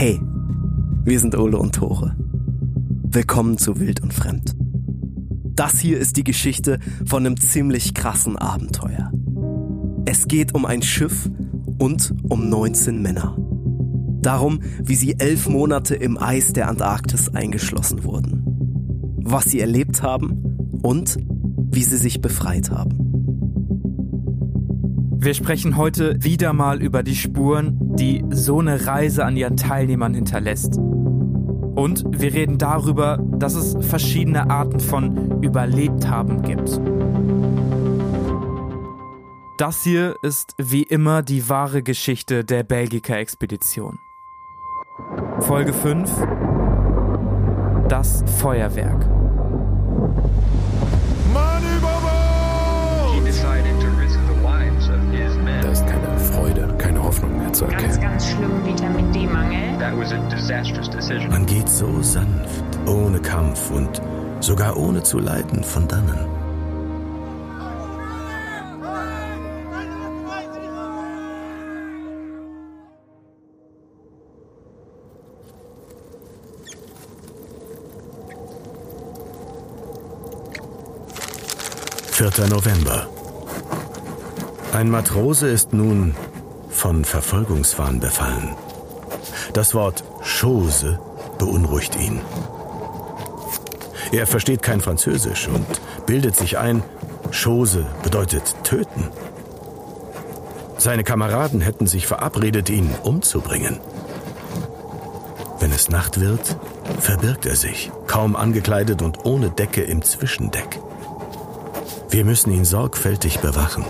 Hey, wir sind Ole und Tore. Willkommen zu Wild und Fremd. Das hier ist die Geschichte von einem ziemlich krassen Abenteuer. Es geht um ein Schiff und um 19 Männer. Darum, wie sie elf Monate im Eis der Antarktis eingeschlossen wurden. Was sie erlebt haben und wie sie sich befreit haben. Wir sprechen heute wieder mal über die Spuren, die so eine Reise an ihren Teilnehmern hinterlässt. Und wir reden darüber, dass es verschiedene Arten von Überlebthaben gibt. Das hier ist wie immer die wahre Geschichte der Belgica-Expedition. Folge 5 Das Feuerwerk. Zu Ganz, erkennen. ganz schlimm Vitamin D-Mangel. That was a disastrous decision. Man geht so sanft, ohne Kampf und sogar ohne zu leiden von dannen. Vierter November. Ein Matrose ist nun von Verfolgungswahn befallen. Das Wort Chose beunruhigt ihn. Er versteht kein Französisch und bildet sich ein, Chose bedeutet töten. Seine Kameraden hätten sich verabredet, ihn umzubringen. Wenn es Nacht wird, verbirgt er sich, kaum angekleidet und ohne Decke im Zwischendeck. Wir müssen ihn sorgfältig bewachen.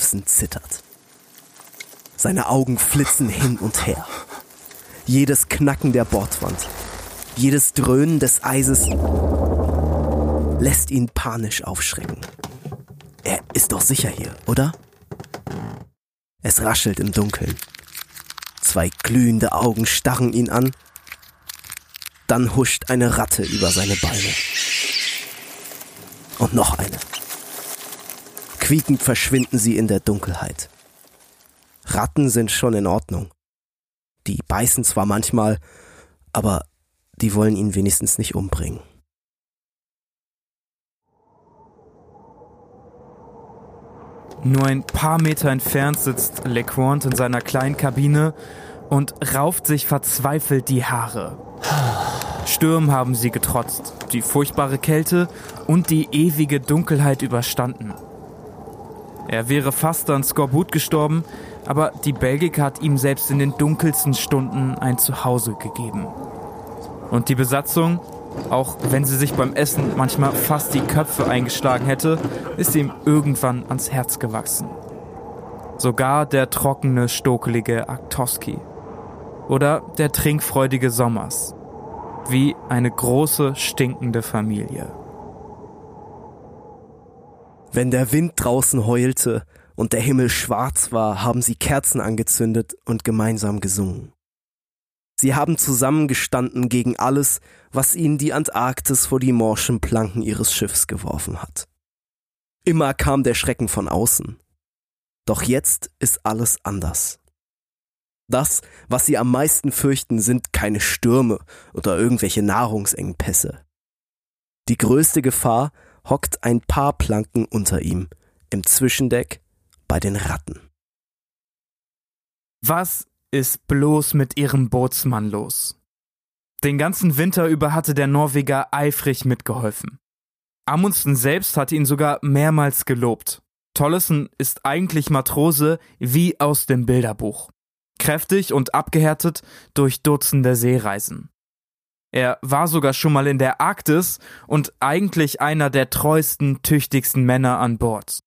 Tollefsen zittert. Seine Augen flitzen hin und her. Jedes Knacken der Bordwand, jedes Dröhnen des Eises lässt ihn panisch aufschrecken. Er ist doch sicher hier, oder? Es raschelt im Dunkeln. Zwei glühende Augen starren ihn an. Dann huscht eine Ratte über seine Beine. Und noch eine. Quiekend verschwinden sie in der Dunkelheit. Ratten sind schon in Ordnung. Die beißen zwar manchmal, aber die wollen ihn wenigstens nicht umbringen. Nur ein paar Meter entfernt sitzt LeQuant in seiner kleinen Kabine und rauft sich verzweifelt die Haare. Stürmen haben sie getrotzt, die furchtbare Kälte und die ewige Dunkelheit überstanden. Er wäre fast an Skorbut gestorben, aber die Belgica hat ihm selbst in den dunkelsten Stunden ein Zuhause gegeben. Und die Besatzung, auch wenn sie sich beim Essen manchmal fast die Köpfe eingeschlagen hätte, ist ihm irgendwann ans Herz gewachsen. Sogar der trockene, stokelige Aktoski. Oder der trinkfreudige Sommers. Wie eine große, stinkende Familie. Wenn der Wind draußen heulte und der Himmel schwarz war, haben sie Kerzen angezündet und gemeinsam gesungen. Sie haben zusammengestanden gegen alles, was ihnen die Antarktis vor die morschen Planken ihres Schiffs geworfen hat. Immer kam der Schrecken von außen. Doch jetzt ist alles anders. Das, was sie am meisten fürchten, sind keine Stürme oder irgendwelche Nahrungsengpässe. Die größte Gefahr hockt ein paar Planken unter ihm, im Zwischendeck bei den Ratten. Was ist bloß mit ihrem Bootsmann los? Den ganzen Winter über hatte der Norweger eifrig mitgeholfen. Amundsen selbst hatte ihn sogar mehrmals gelobt. Tollesen ist eigentlich Matrose wie aus dem Bilderbuch. Kräftig und abgehärtet durch Dutzende Seereisen. Er war sogar schon mal in der Arktis und eigentlich einer der treuesten, tüchtigsten Männer an Bord.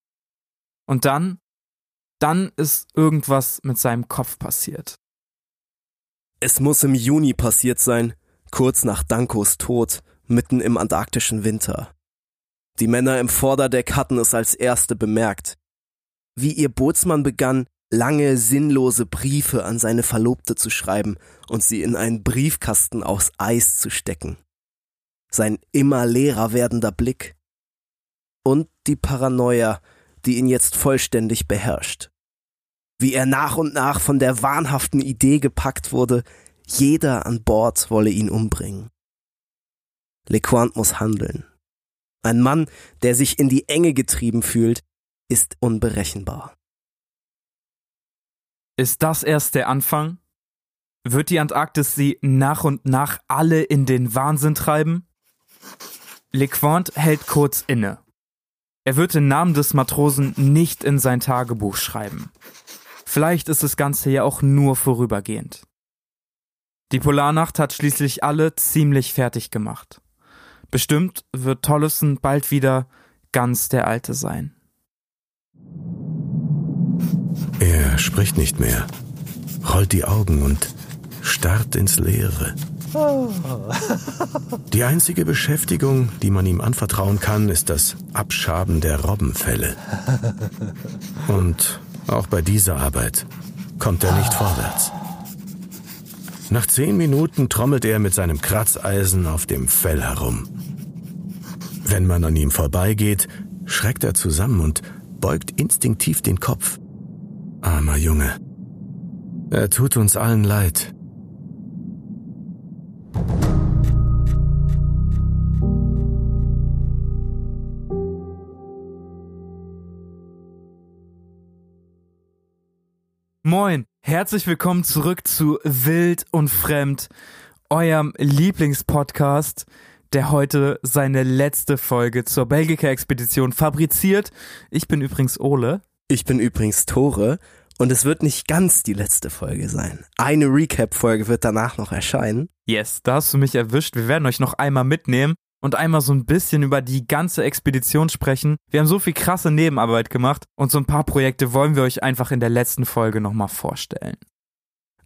Und dann, dann ist irgendwas mit seinem Kopf passiert. Es muss im Juni passiert sein, kurz nach Dankos Tod, mitten im antarktischen Winter. Die Männer im Vorderdeck hatten es als erste bemerkt. Wie ihr Bootsmann begann, lange sinnlose Briefe an seine Verlobte zu schreiben und sie in einen Briefkasten aus Eis zu stecken. Sein immer leerer werdender Blick, und die Paranoia, die ihn jetzt vollständig beherrscht. Wie er nach und nach von der wahnhaften Idee gepackt wurde, jeder an Bord wolle ihn umbringen. LeQuant muss handeln. Ein Mann, der sich in die Enge getrieben fühlt, ist unberechenbar. Ist das erst der Anfang? Wird die Antarktis sie nach und nach alle in den Wahnsinn treiben? LeQuant hält kurz inne. Er wird den Namen des Matrosen nicht in sein Tagebuch schreiben. Vielleicht ist das Ganze ja auch nur vorübergehend. Die Polarnacht hat schließlich alle ziemlich fertig gemacht. Bestimmt wird Tollefson bald wieder ganz der Alte sein. Er spricht nicht mehr, rollt die Augen und starrt ins Leere. Die einzige Beschäftigung, die man ihm anvertrauen kann, ist das Abschaben der Robbenfälle. Und auch bei dieser Arbeit kommt er nicht vorwärts. Nach zehn Minuten trommelt er mit seinem Kratzeisen auf dem Fell herum. Wenn man an ihm vorbeigeht, schreckt er zusammen und beugt instinktiv den Kopf. Armer Junge. Er tut uns allen leid. Moin, herzlich willkommen zurück zu Wild und Fremd, eurem Lieblingspodcast, der heute seine letzte Folge zur Belgica-Expedition fabriziert. Ich bin übrigens Ole. Ich bin übrigens Tore und es wird nicht ganz die letzte Folge sein. Eine Recap-Folge wird danach noch erscheinen. Yes, da hast du mich erwischt. Wir werden euch noch einmal mitnehmen und einmal so ein bisschen über die ganze Expedition sprechen. Wir haben so viel krasse Nebenarbeit gemacht und so ein paar Projekte wollen wir euch einfach in der letzten Folge nochmal vorstellen.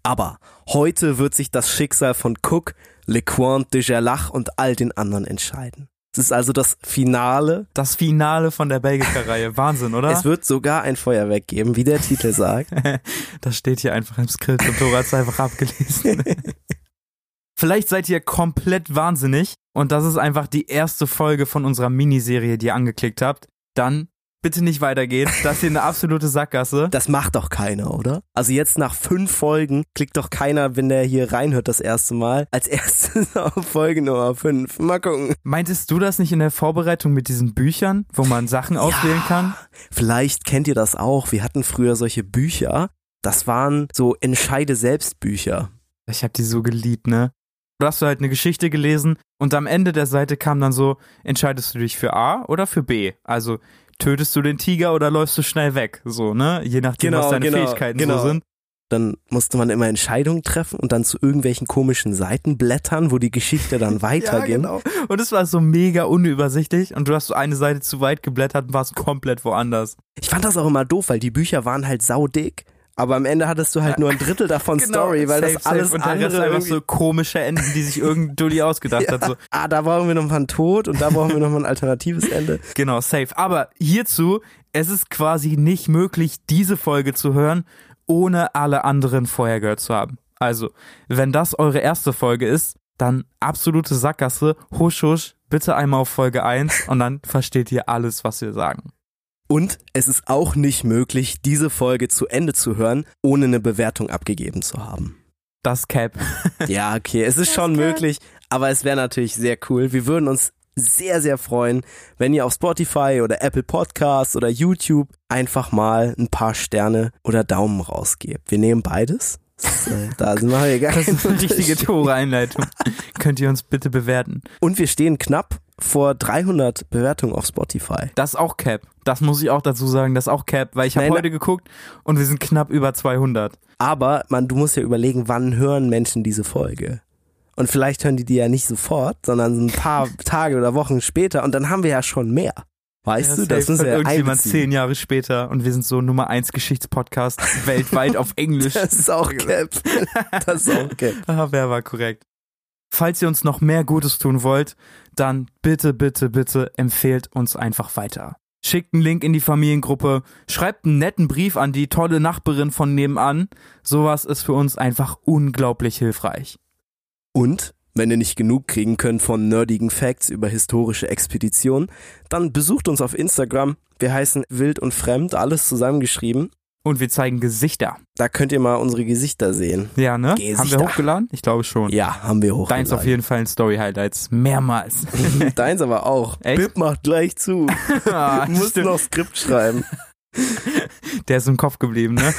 Aber heute wird sich das Schicksal von Cook, LeQuant de Gerlach und all den anderen entscheiden. Es ist also das Finale. Das Finale von der Belgica-Reihe. Wahnsinn, oder? Es wird sogar ein Feuerwerk geben, wie der Titel sagt. das steht hier einfach im Skript und Dora hat es einfach abgelesen. Vielleicht seid ihr komplett wahnsinnig und das ist einfach die erste Folge von unserer Miniserie, die ihr angeklickt habt. Dann bitte nicht weitergehen. Das ist hier eine absolute Sackgasse. Das macht doch keiner, oder? Also jetzt nach fünf Folgen klickt doch keiner, wenn der hier reinhört das erste Mal, als erstes auf Folge Nummer fünf. Mal gucken. Meintest du das nicht in der Vorbereitung mit diesen Büchern, wo man Sachen auswählen kann? Vielleicht kennt ihr das auch. Wir hatten früher solche Bücher. Das waren so Entscheide selbst Bücher. Ich hab die so geliebt, ne? Du hast du halt eine Geschichte gelesen und am Ende der Seite kam dann so, entscheidest du dich für A oder für B? Also tötest du den Tiger oder läufst du schnell weg? So, ne? Je nachdem, Genau, was deine genau, Fähigkeiten genau. so sind. Dann musste man immer Entscheidungen treffen und dann zu irgendwelchen komischen Seiten blättern, wo die Geschichte dann weiterging. genau. Und es war so mega unübersichtlich und du hast so eine Seite zu weit geblättert und warst komplett woanders. Ich fand das auch immer doof, weil die Bücher waren halt saudick. Aber am Ende hattest du halt nur ein Drittel davon Story, weil Genau. safe, das safe. alles und der andere Rest einfach so komische Enden, die sich irgend Dulli ausgedacht hat. So. Ah, da brauchen wir noch mal einen Tod und da brauchen wir noch mal ein alternatives Ende. Genau, safe. Aber hierzu, es ist quasi nicht möglich, diese Folge zu hören, ohne alle anderen vorher gehört zu haben. Also, wenn das eure erste Folge ist, dann absolute Sackgasse, husch husch, bitte einmal auf Folge 1 und dann versteht ihr alles, was wir sagen. Und es ist auch nicht möglich, diese Folge zu Ende zu hören, ohne eine Bewertung abgegeben zu haben. Das Cap. Ja, okay, es ist schon möglich, aber es wäre natürlich sehr cool. Wir würden uns sehr, sehr freuen, wenn ihr auf Spotify oder Apple Podcasts oder YouTube einfach mal ein paar Sterne oder Daumen rausgebt. Wir nehmen beides. Da sind wir gar Das ist eine richtige. Tore-Einleitung. Könnt ihr uns bitte bewerten? Und wir stehen knapp vor 300 Bewertungen auf Spotify. Das ist auch Cap. Das muss ich auch dazu sagen, das ist auch Cap, weil ich habe heute geguckt und wir sind knapp über 200. Aber man, du musst ja überlegen, wann hören Menschen diese Folge? Und vielleicht hören die die ja nicht sofort, sondern so ein paar Tage oder Wochen später und dann haben wir ja schon mehr. Weißt Ja, du, das wir ja irgendjemand einbeziehen. zehn Jahre später und wir sind so Nummer eins Geschichtspodcast weltweit auf Englisch. Das ist auch Cap. Das ist auch Cap. Ah, wer war korrekt? Falls ihr uns noch mehr Gutes tun wollt, dann bitte, bitte, bitte empfehlt uns einfach weiter. Schickt einen Link in die Familiengruppe, schreibt einen netten Brief an die tolle Nachbarin von nebenan. Sowas ist für uns einfach unglaublich hilfreich. Und Wenn ihr nicht genug kriegen könnt von nerdigen Facts über historische Expeditionen, dann besucht uns auf Instagram. Wir heißen Wild und Fremd, alles zusammengeschrieben. Und wir zeigen Gesichter. Da könnt ihr mal unsere Gesichter sehen. Ja, ne? Gesichter. Haben wir hochgeladen? Ich glaube schon. Ja, haben wir hoch. Deins auf jeden Fall in Story Highlights. Mehrmals. Deins aber auch. Echt? Bip macht gleich zu. Ah, stimmt. noch Skript schreiben. Der ist im Kopf geblieben, ne?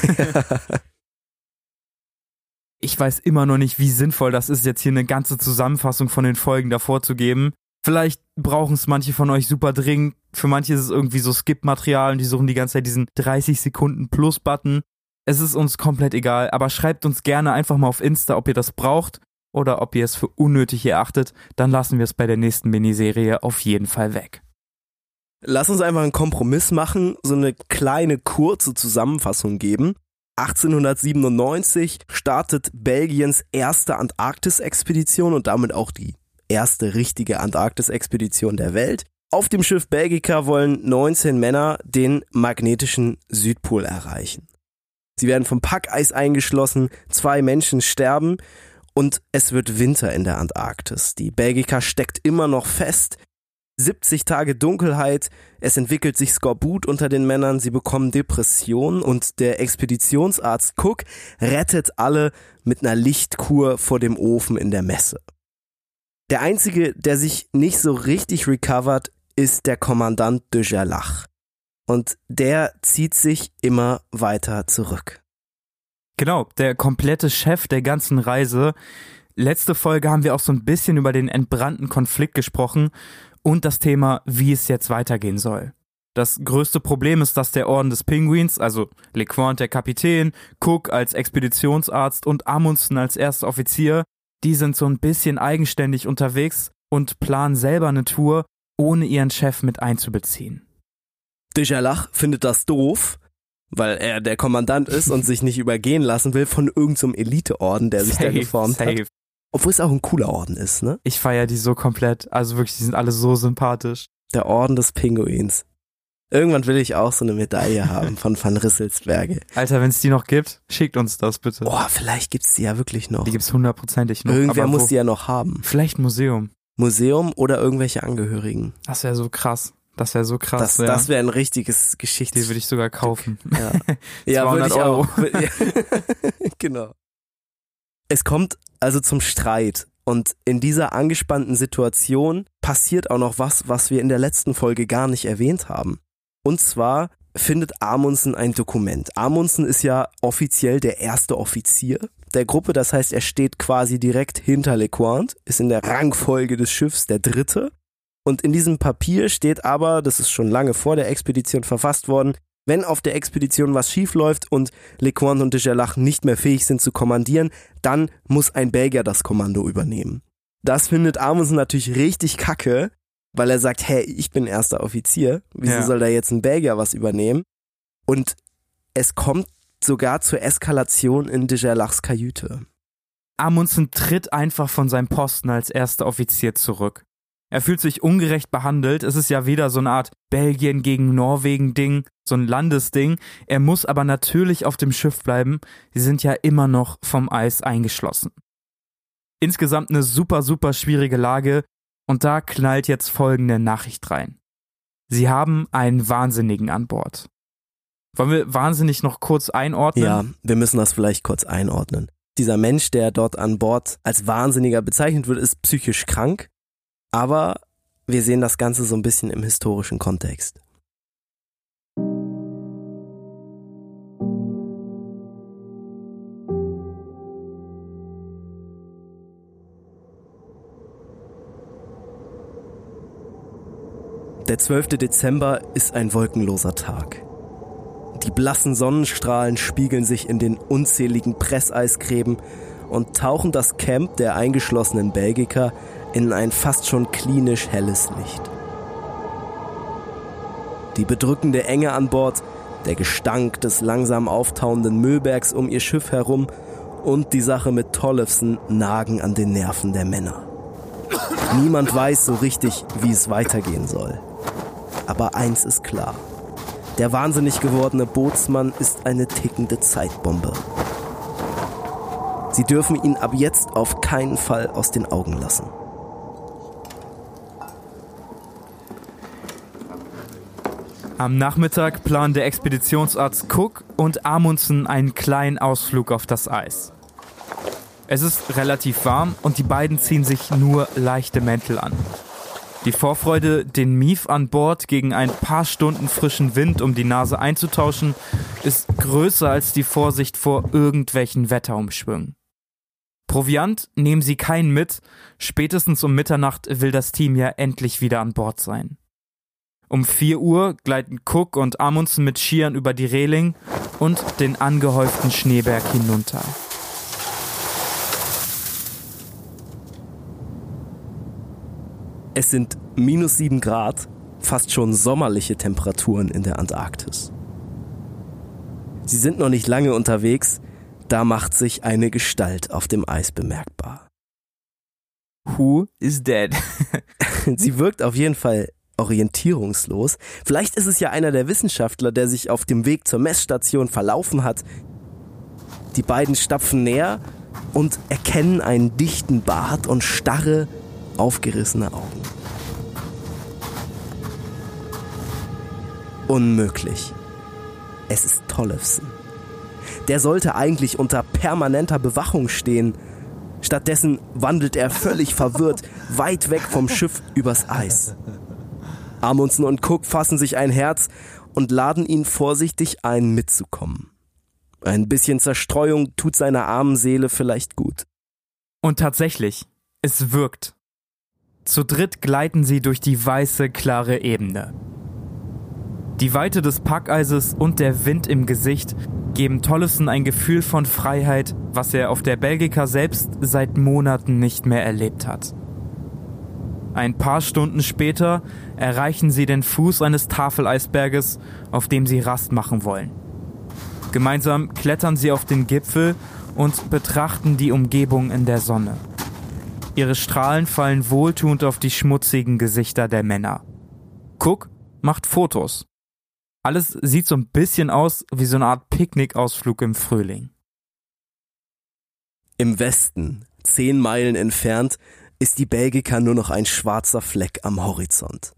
Ich weiß immer noch nicht, wie sinnvoll das ist, jetzt hier eine ganze Zusammenfassung von den Folgen davor zu geben. Vielleicht brauchen es manche von euch super dringend. Für manche ist es irgendwie so Skip-Material und die suchen die ganze Zeit diesen 30 Sekunden Plus-Button. Es ist uns komplett egal, aber schreibt uns gerne einfach mal auf Insta, ob ihr das braucht oder ob ihr es für unnötig erachtet. Dann lassen wir es bei der nächsten Miniserie auf jeden Fall weg. Lass uns einfach einen Kompromiss machen, so eine kleine kurze Zusammenfassung geben. 1897 startet Belgiens erste Antarktis-Expedition und damit auch die erste richtige Antarktis-Expedition der Welt. Auf dem Schiff Belgica wollen 19 Männer den magnetischen Südpol erreichen. Sie werden vom Packeis eingeschlossen, zwei Menschen sterben und es wird Winter in der Antarktis. Die Belgica steckt immer noch fest. 70 Tage Dunkelheit, es entwickelt sich Skorbut unter den Männern, sie bekommen Depressionen und der Expeditionsarzt Cook rettet alle mit einer Lichtkur vor dem Ofen in der Messe. Der einzige, der sich nicht so richtig recovert, ist der Kommandant de Gerlach. Und der zieht sich immer weiter zurück. Genau, der komplette Chef der ganzen Reise. Letzte Folge haben wir auch so ein bisschen über den entbrannten Konflikt gesprochen und das Thema, wie es jetzt weitergehen soll. Das größte Problem ist, dass der Orden des Pinguins, also LeQuant der Kapitän, Cook als Expeditionsarzt und Amundsen als erster Offizier, die sind so ein bisschen eigenständig unterwegs und planen selber eine Tour, ohne ihren Chef mit einzubeziehen. De Gerlach findet das doof, weil er der Kommandant ist und sich nicht übergehen lassen will von irgendeinem Eliteorden, der sich da geformt hat. Obwohl es auch ein cooler Orden ist, ne? Ich feiere die so komplett. Also wirklich, die sind alle so sympathisch. Der Orden des Pinguins. Irgendwann will ich auch so eine Medaille haben von Van Risselsberge. Alter, wenn es die noch gibt, schickt uns das bitte. Boah, vielleicht gibt's die ja wirklich noch. Die gibt's hundertprozentig noch. Irgendwer muss wo? die ja noch haben. Vielleicht ein Museum. Museum oder irgendwelche Angehörigen. Das wäre so krass. Das wäre so krass. Das, ja. das wäre ein richtiges Geschichts... die würde ich sogar kaufen. Ja, ja würde 200 ich Euro. auch. Genau. Es kommt also zum Streit. Und in dieser angespannten Situation passiert auch noch was, was wir in der letzten Folge gar nicht erwähnt haben. Und zwar findet Amundsen ein Dokument. Amundsen ist ja offiziell der erste Offizier der Gruppe, das heißt, er steht quasi direkt hinter LeQuant, ist in der Rangfolge des Schiffs der dritte. Und in diesem Papier steht aber, das ist schon lange vor der Expedition verfasst worden, wenn auf der Expedition was schief läuft und LeQuant und de Gerlach nicht mehr fähig sind zu kommandieren, dann muss ein Belgier das Kommando übernehmen. Das findet Amundsen natürlich richtig kacke, weil er sagt, hey, ich bin erster Offizier, wieso Ja. soll da jetzt ein Belgier was übernehmen? Und es kommt sogar zur Eskalation in de Gerlachs Kajüte. Amundsen tritt einfach von seinem Posten als erster Offizier zurück. Er fühlt sich ungerecht behandelt. Es ist ja wieder so eine Art Belgien gegen Norwegen Ding, so ein Landesding. Er muss aber natürlich auf dem Schiff bleiben. Sie sind ja immer noch vom Eis eingeschlossen. Insgesamt eine super, super schwierige Lage. Und da knallt jetzt folgende Nachricht rein. Sie haben einen Wahnsinnigen an Bord. Wollen wir wahnsinnig noch kurz einordnen? Ja, wir müssen das vielleicht kurz einordnen. Dieser Mensch, der dort an Bord als Wahnsinniger bezeichnet wird, ist psychisch krank, aber wir sehen das Ganze so ein bisschen im historischen Kontext. Der 12. Dezember ist ein wolkenloser Tag. Die blassen Sonnenstrahlen spiegeln sich in den unzähligen Presseiskräben und tauchen das Camp der eingeschlossenen Belgiker in ein fast schon klinisch helles Licht. Die bedrückende Enge an Bord, der Gestank des langsam auftauenden Müllbergs um ihr Schiff herum und die Sache mit Tollefsen nagen an den Nerven der Männer. Niemand weiß so richtig, wie es weitergehen soll. Aber eins ist klar. Der wahnsinnig gewordene Bootsmann ist eine tickende Zeitbombe. Sie dürfen ihn ab jetzt auf keinen Fall aus den Augen lassen. Am Nachmittag planen der Expeditionsarzt Cook und Amundsen einen kleinen Ausflug auf das Eis. Es ist relativ warm und die beiden ziehen sich nur leichte Mäntel an. Die Vorfreude, den Mief an Bord gegen ein paar Stunden frischen Wind um die Nase einzutauschen, ist größer als die Vorsicht vor irgendwelchen Wetterumschwüngen. Proviant nehmen sie keinen mit, spätestens um Mitternacht will das Team ja endlich wieder an Bord sein. Um 4 Uhr gleiten Cook und Amundsen mit Skiern über die Reling und den angehäuften Schneeberg hinunter. Es sind minus 7 Grad, fast schon sommerliche Temperaturen in der Antarktis. Sie sind noch nicht lange unterwegs, da macht sich eine Gestalt auf dem Eis bemerkbar. Who is dead? Sie wirkt auf jeden Fall orientierungslos. Vielleicht ist es ja einer der Wissenschaftler, der sich auf dem Weg zur Messstation verlaufen hat. Die beiden stapfen näher und erkennen einen dichten Bart und starre, aufgerissene Augen. Unmöglich. Es ist Tollefsen. Der sollte eigentlich unter permanenter Bewachung stehen. Stattdessen wandelt er völlig verwirrt weit weg vom Schiff übers Eis. Amundsen und Cook fassen sich ein Herz und laden ihn vorsichtig ein, mitzukommen. Ein bisschen Zerstreuung tut seiner armen Seele vielleicht gut. Und tatsächlich, es wirkt. Zu dritt gleiten sie durch die weiße, klare Ebene. Die Weite des Packeises und der Wind im Gesicht geben Tollison ein Gefühl von Freiheit, was er auf der Belgica selbst seit Monaten nicht mehr erlebt hat. Ein paar Stunden später erreichen sie den Fuß eines Tafeleisberges, auf dem sie Rast machen wollen. Gemeinsam klettern sie auf den Gipfel und betrachten die Umgebung in der Sonne. Ihre Strahlen fallen wohltuend auf die schmutzigen Gesichter der Männer. Cook macht Fotos. Alles sieht so ein bisschen aus wie so eine Art Picknickausflug im Frühling. Im Westen, zehn Meilen entfernt, ist die Belgica nur noch ein schwarzer Fleck am Horizont.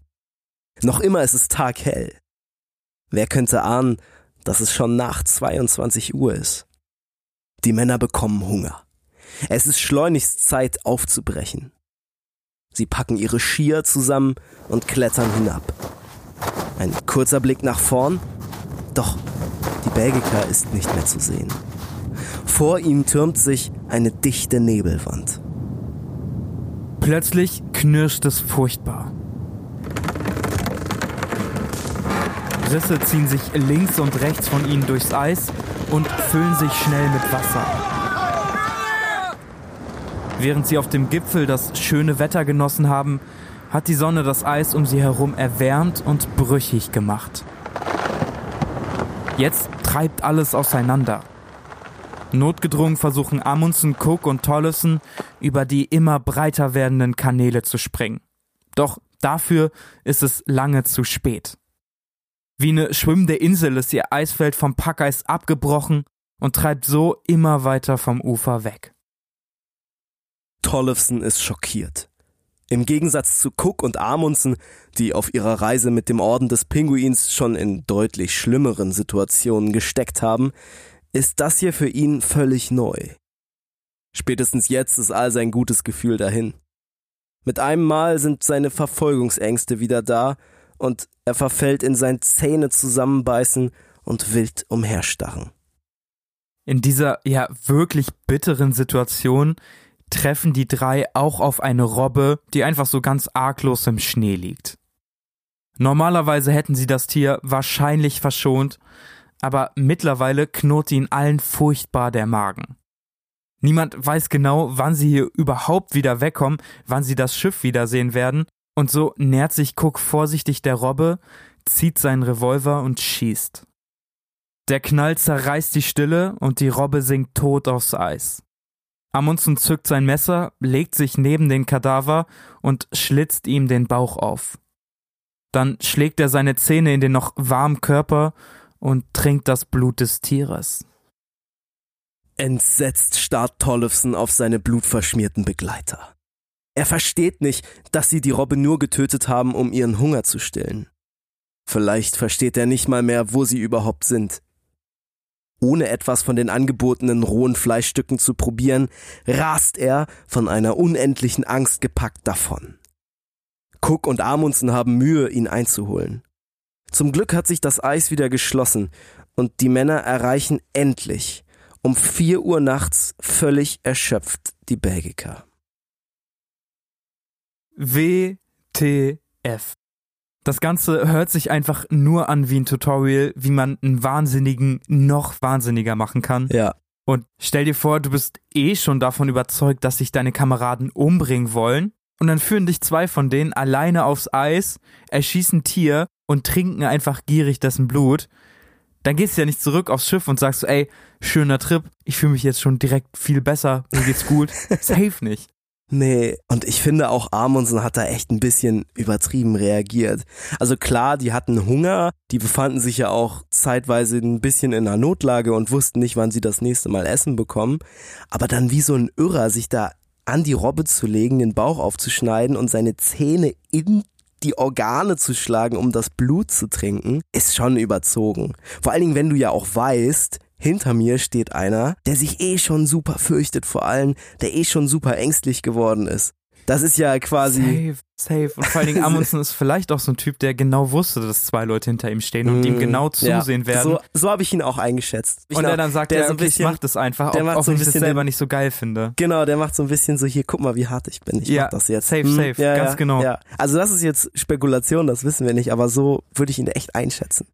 Noch immer ist es taghell. Wer könnte ahnen, dass es schon nach 22 Uhr ist? Die Männer bekommen Hunger. Es ist schleunigst Zeit aufzubrechen. Sie packen ihre Skier zusammen und klettern hinab. Ein kurzer Blick nach vorn. Doch, die Belgica ist nicht mehr zu sehen. Vor ihm türmt sich eine dichte Nebelwand. Plötzlich knirscht es furchtbar. Risse ziehen sich links und rechts von ihnen durchs Eis und füllen sich schnell mit Wasser. Während sie auf dem Gipfel das schöne Wetter genossen haben, hat die Sonne das Eis um sie herum erwärmt und brüchig gemacht. Jetzt treibt alles auseinander. Notgedrungen versuchen Amundsen, Cook und Tollison über die immer breiter werdenden Kanäle zu springen. Doch dafür ist es lange zu spät. Wie eine schwimmende Insel ist ihr Eisfeld vom Packeis abgebrochen und treibt so immer weiter vom Ufer weg. Tollefsen ist schockiert. Im Gegensatz zu Cook und Amundsen, die auf ihrer Reise mit dem Orden des Pinguins schon in deutlich schlimmeren Situationen gesteckt haben, ist das hier für ihn völlig neu. Spätestens jetzt ist all sein gutes Gefühl dahin. Mit einem Mal sind seine Verfolgungsängste wieder da und er verfällt in sein Zähne zusammenbeißen und wild umherstarren. In dieser ja wirklich bitteren Situation treffen die drei auch auf eine Robbe, die einfach so ganz arglos im Schnee liegt. Normalerweise hätten sie das Tier wahrscheinlich verschont, aber mittlerweile knurrt ihnen allen furchtbar der Magen. Niemand weiß genau, wann sie hier überhaupt wieder wegkommen, wann sie das Schiff wiedersehen werden, und so nähert sich Cook vorsichtig der Robbe, zieht seinen Revolver und schießt. Der Knall zerreißt die Stille und die Robbe sinkt tot aufs Eis. Amundsen zückt sein Messer, legt sich neben den Kadaver und schlitzt ihm den Bauch auf. Dann schlägt er seine Zähne in den noch warmen Körper und trinkt das Blut des Tieres. Entsetzt starrt Tollefson auf seine blutverschmierten Begleiter. Er versteht nicht, dass sie die Robbe nur getötet haben, um ihren Hunger zu stillen. Vielleicht versteht er nicht mal mehr, wo sie überhaupt sind. Ohne etwas von den angebotenen rohen Fleischstücken zu probieren, rast er, von einer unendlichen Angst gepackt, davon. Cook und Amundsen haben Mühe, ihn einzuholen. Zum Glück hat sich das Eis wieder geschlossen und die Männer erreichen endlich um vier Uhr nachts völlig erschöpft die Belgiker. WTF. Das Ganze hört sich einfach nur an wie ein Tutorial, wie man einen Wahnsinnigen noch wahnsinniger machen kann. Ja. Und stell dir vor, du bist eh schon davon überzeugt, dass sich deine Kameraden umbringen wollen. Und dann führen dich zwei von denen alleine aufs Eis, erschießen Tier und trinken einfach gierig dessen Blut. Dann gehst du ja nicht zurück aufs Schiff und sagst ey, schöner Trip, ich fühle mich jetzt schon direkt viel besser, mir geht's gut. Safe nicht. Nee, und ich finde auch Amundsen hat da echt ein bisschen übertrieben reagiert. Also klar, die hatten Hunger, die befanden sich ja auch zeitweise ein bisschen in einer Notlage und wussten nicht, wann sie das nächste Mal Essen bekommen. Aber dann wie so ein Irrer sich da an die Robbe zu legen, den Bauch aufzuschneiden und seine Zähne in die Organe zu schlagen, um das Blut zu trinken, ist schon überzogen. Vor allen Dingen, wenn du ja auch weißt, hinter mir steht einer, der sich eh schon super fürchtet vor allem, der eh schon super ängstlich geworden ist. Das ist ja quasi. Safe, safe. Und vor allen Dingen Amundsen ist vielleicht auch so ein Typ, der genau wusste, dass zwei Leute hinter ihm stehen und ihm Mm, genau zusehen ja, werden. So, so habe ich ihn auch eingeschätzt. Ich und er dann sagt, der ja, so okay, ich bisschen- mach das einfach, der auch, macht auch so ein wenn ich das bisschen selber nicht so geil finde. Genau, der macht so ein bisschen so hier, guck mal, wie hart ich bin. Ich Ja, mach das jetzt. safe, Hm, safe, ja, ganz genau. Ja. Also das ist jetzt Spekulation, das wissen wir nicht, aber so würde ich ihn echt einschätzen.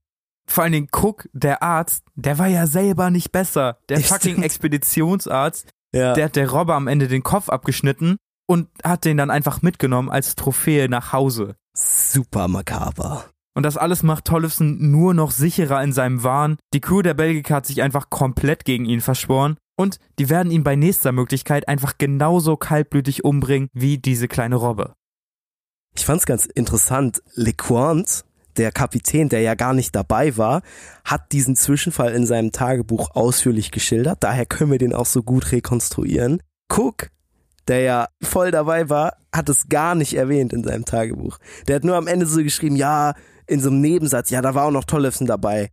Vor allen Dingen Cook, der Arzt, der war ja selber nicht besser. Der Stimmt. fucking Expeditionsarzt, Ja. der hat der Robber am Ende den Kopf abgeschnitten und hat den dann einfach mitgenommen als Trophäe nach Hause. Super makaber. Und das alles macht Tollefson nur noch sicherer in seinem Wahn. Die Crew der Belgica hat sich einfach komplett gegen ihn verschworen. Und die werden ihn bei nächster Möglichkeit einfach genauso kaltblütig umbringen wie diese kleine Robbe. Ich fand's ganz interessant. LeQuant, der Kapitän, der ja gar nicht dabei war, hat diesen Zwischenfall in seinem Tagebuch ausführlich geschildert. Daher können wir den auch so gut rekonstruieren. Cook, der ja voll dabei war, hat es gar nicht erwähnt in seinem Tagebuch. Der hat nur am Ende so geschrieben, ja, in so einem Nebensatz, ja, da war auch noch Tollefsen dabei.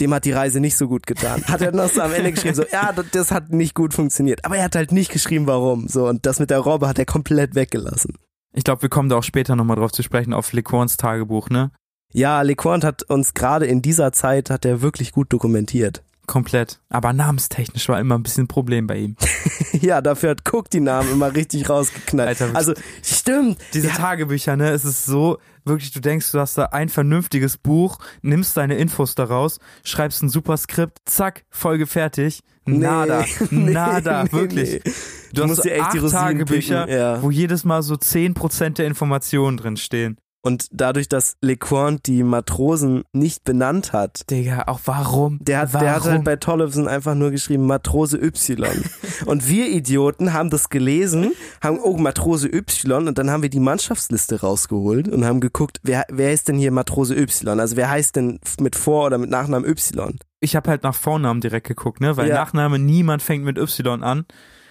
Dem hat die Reise nicht so gut getan. Hat er noch so am Ende geschrieben, so, ja, das, hat nicht gut funktioniert. Aber er hat halt nicht geschrieben, warum. So, und das mit der Robbe hat er komplett weggelassen. Ich glaube, wir kommen da auch später nochmal drauf zu sprechen, auf Lecorns Tagebuch, ne? Ja, LeQuant hat uns gerade in dieser Zeit hat er wirklich gut dokumentiert. Komplett. Aber namenstechnisch war immer ein bisschen ein Problem bei ihm. ja, dafür hat Cook die Namen immer richtig rausgeknallt. Alter, also stimmt. Diese ja, Tagebücher, ne? Es ist so, wirklich, du denkst, du hast da ein vernünftiges Buch, nimmst deine Infos daraus, schreibst ein super Skript, zack, Folge fertig. Nada. nee, Nada, nee, wirklich. nee. Du, hast musst so dir echt die acht Rosinen Tagebücher, ja. wo jedes Mal so 10% der Informationen drin stehen. Und dadurch, dass LeQuant die Matrosen nicht benannt hat, Digga, auch warum? der hat, warum? der hat halt bei Tollefsen einfach nur geschrieben Matrose Y. und wir Idioten haben das gelesen, haben, oh, Matrose Y und dann haben wir die Mannschaftsliste rausgeholt und haben geguckt, wer, wer ist denn hier Matrose Y? Also wer heißt denn mit Vor- oder mit Nachnamen Y? ich habe halt nach Vornamen direkt geguckt, ne? Weil Ja. Nachname, niemand fängt mit Y an.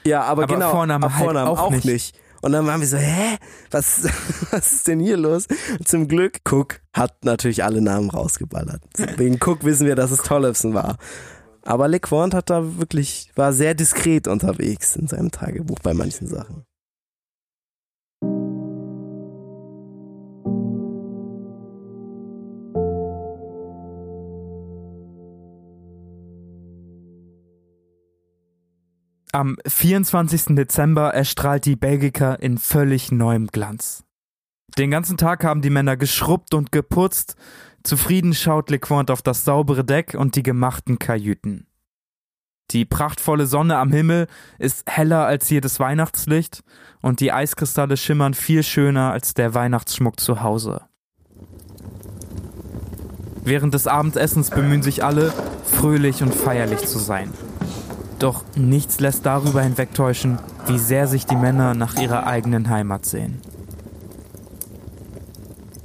Ja, aber, Aber genau, Vorname aber halt Vornamen auch auch, nicht. nicht. Und dann waren wir so, hä? Was, was ist denn hier los? Zum Glück, Cook hat natürlich alle Namen rausgeballert. Wegen Cook wissen wir, dass es Tollefson war. Aber LeQuant hat da wirklich, war sehr diskret unterwegs in seinem Tagebuch bei manchen Sachen. Am 24. Dezember erstrahlt die Belgica in völlig neuem Glanz. Den ganzen Tag haben die Männer geschrubbt und geputzt. Zufrieden schaut LeQuant auf das saubere Deck und die gemachten Kajüten. Die prachtvolle Sonne am Himmel ist heller als jedes Weihnachtslicht und die Eiskristalle schimmern viel schöner als der Weihnachtsschmuck zu Hause. Während des Abendessens bemühen sich alle, fröhlich und feierlich zu sein. Doch nichts lässt darüber hinwegtäuschen, wie sehr sich die Männer nach ihrer eigenen Heimat sehen.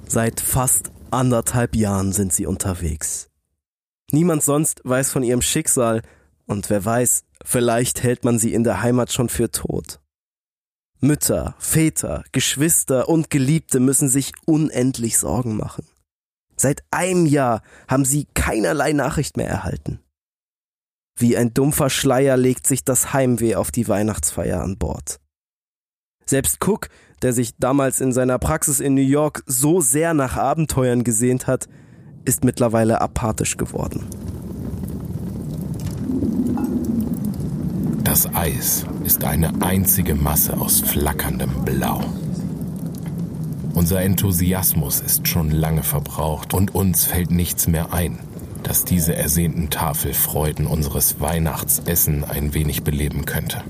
Seit fast anderthalb Jahren sind sie unterwegs. Niemand sonst weiß von ihrem Schicksal Und wer weiß, vielleicht hält man sie in der Heimat schon für tot. Mütter, Väter, Geschwister und Geliebte müssen sich unendlich Sorgen machen. Seit einem Jahr haben sie keinerlei Nachricht mehr erhalten. Wie ein dumpfer Schleier legt sich das Heimweh auf die Weihnachtsfeier an Bord. Selbst Cook, der sich damals in seiner Praxis in New York so sehr nach Abenteuern gesehnt hat, ist mittlerweile apathisch geworden. Das Eis ist eine einzige Masse aus flackerndem Blau. Unser Enthusiasmus ist schon lange verbraucht und uns fällt nichts mehr ein, das diese ersehnten Tafelfreuden unseres Weihnachtsessen ein wenig beleben könnte.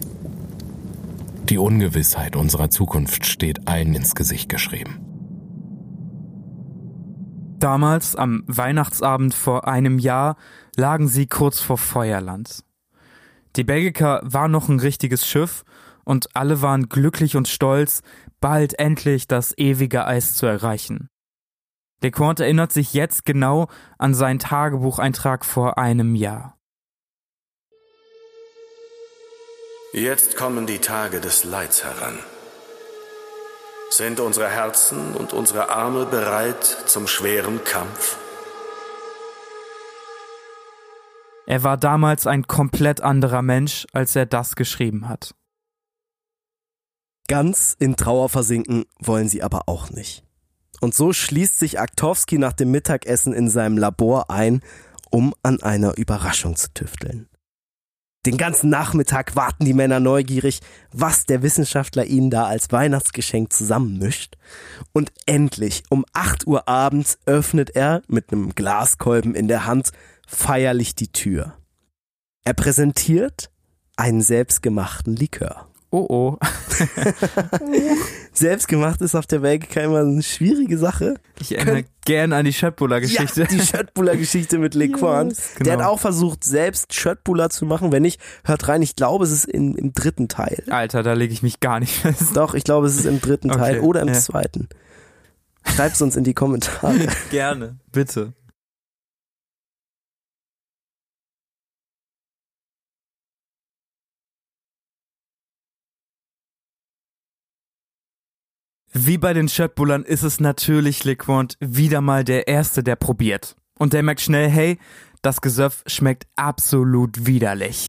Die Ungewissheit unserer Zukunft steht allen ins Gesicht geschrieben. Damals, am Weihnachtsabend vor einem Jahr, lagen sie kurz vor Feuerland. Die Belgica war noch ein richtiges Schiff und alle waren glücklich und stolz, bald endlich das ewige Eis zu erreichen. Lecointe erinnert sich jetzt genau an seinen Tagebucheintrag vor einem Jahr. Jetzt kommen die Tage des Leids heran. Sind unsere Herzen und unsere Arme bereit zum schweren Kampf? Er war damals ein komplett anderer Mensch, als er das geschrieben hat. Ganz in Trauer versinken wollen sie aber auch nicht. Und so schließt sich Aktowski nach dem Mittagessen in seinem Labor ein, um an einer Überraschung zu tüfteln. Den ganzen Nachmittag warten die Männer neugierig, was der Wissenschaftler ihnen da als Weihnachtsgeschenk zusammenmischt. Und endlich um 8 Uhr abends öffnet er mit einem Glaskolben in der Hand feierlich die Tür. Er präsentiert einen selbstgemachten Likör. Oh oh. Selbstgemacht ist auf der Belgica immer eine schwierige Sache. Ich erinnere gern an die Schöttbuller-Geschichte. Ja, die Schöttbuller-Geschichte mit Lequan. Yes, Der hat genau. auch versucht, selbst Schöttbuller zu machen. Wenn nicht, hört rein. Ich glaube, es ist in, im dritten Teil. Alter, da lege ich mich gar nicht fest. Doch, ich glaube, es ist im dritten Okay, Teil oder im ja. zweiten. Schreib's uns in die Kommentare. Gerne, bitte. Wie bei den Schöttbullern ist es natürlich Lequant wieder mal der Erste, der probiert. Und der merkt schnell, hey, das Gesöff schmeckt absolut widerlich.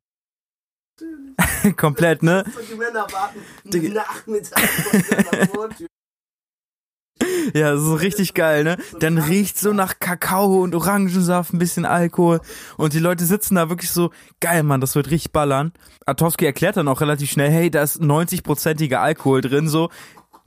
Komplett, ne? Die Männer warten Nachmittag Ja, so richtig geil, ne? Dann riecht so nach Kakao und Orangensaft, ein bisschen Alkohol und die Leute sitzen da wirklich so, geil, Mann, das wird richtig ballern. Atowski erklärt dann auch relativ schnell, hey, da ist 90-prozentiger Alkohol drin, so.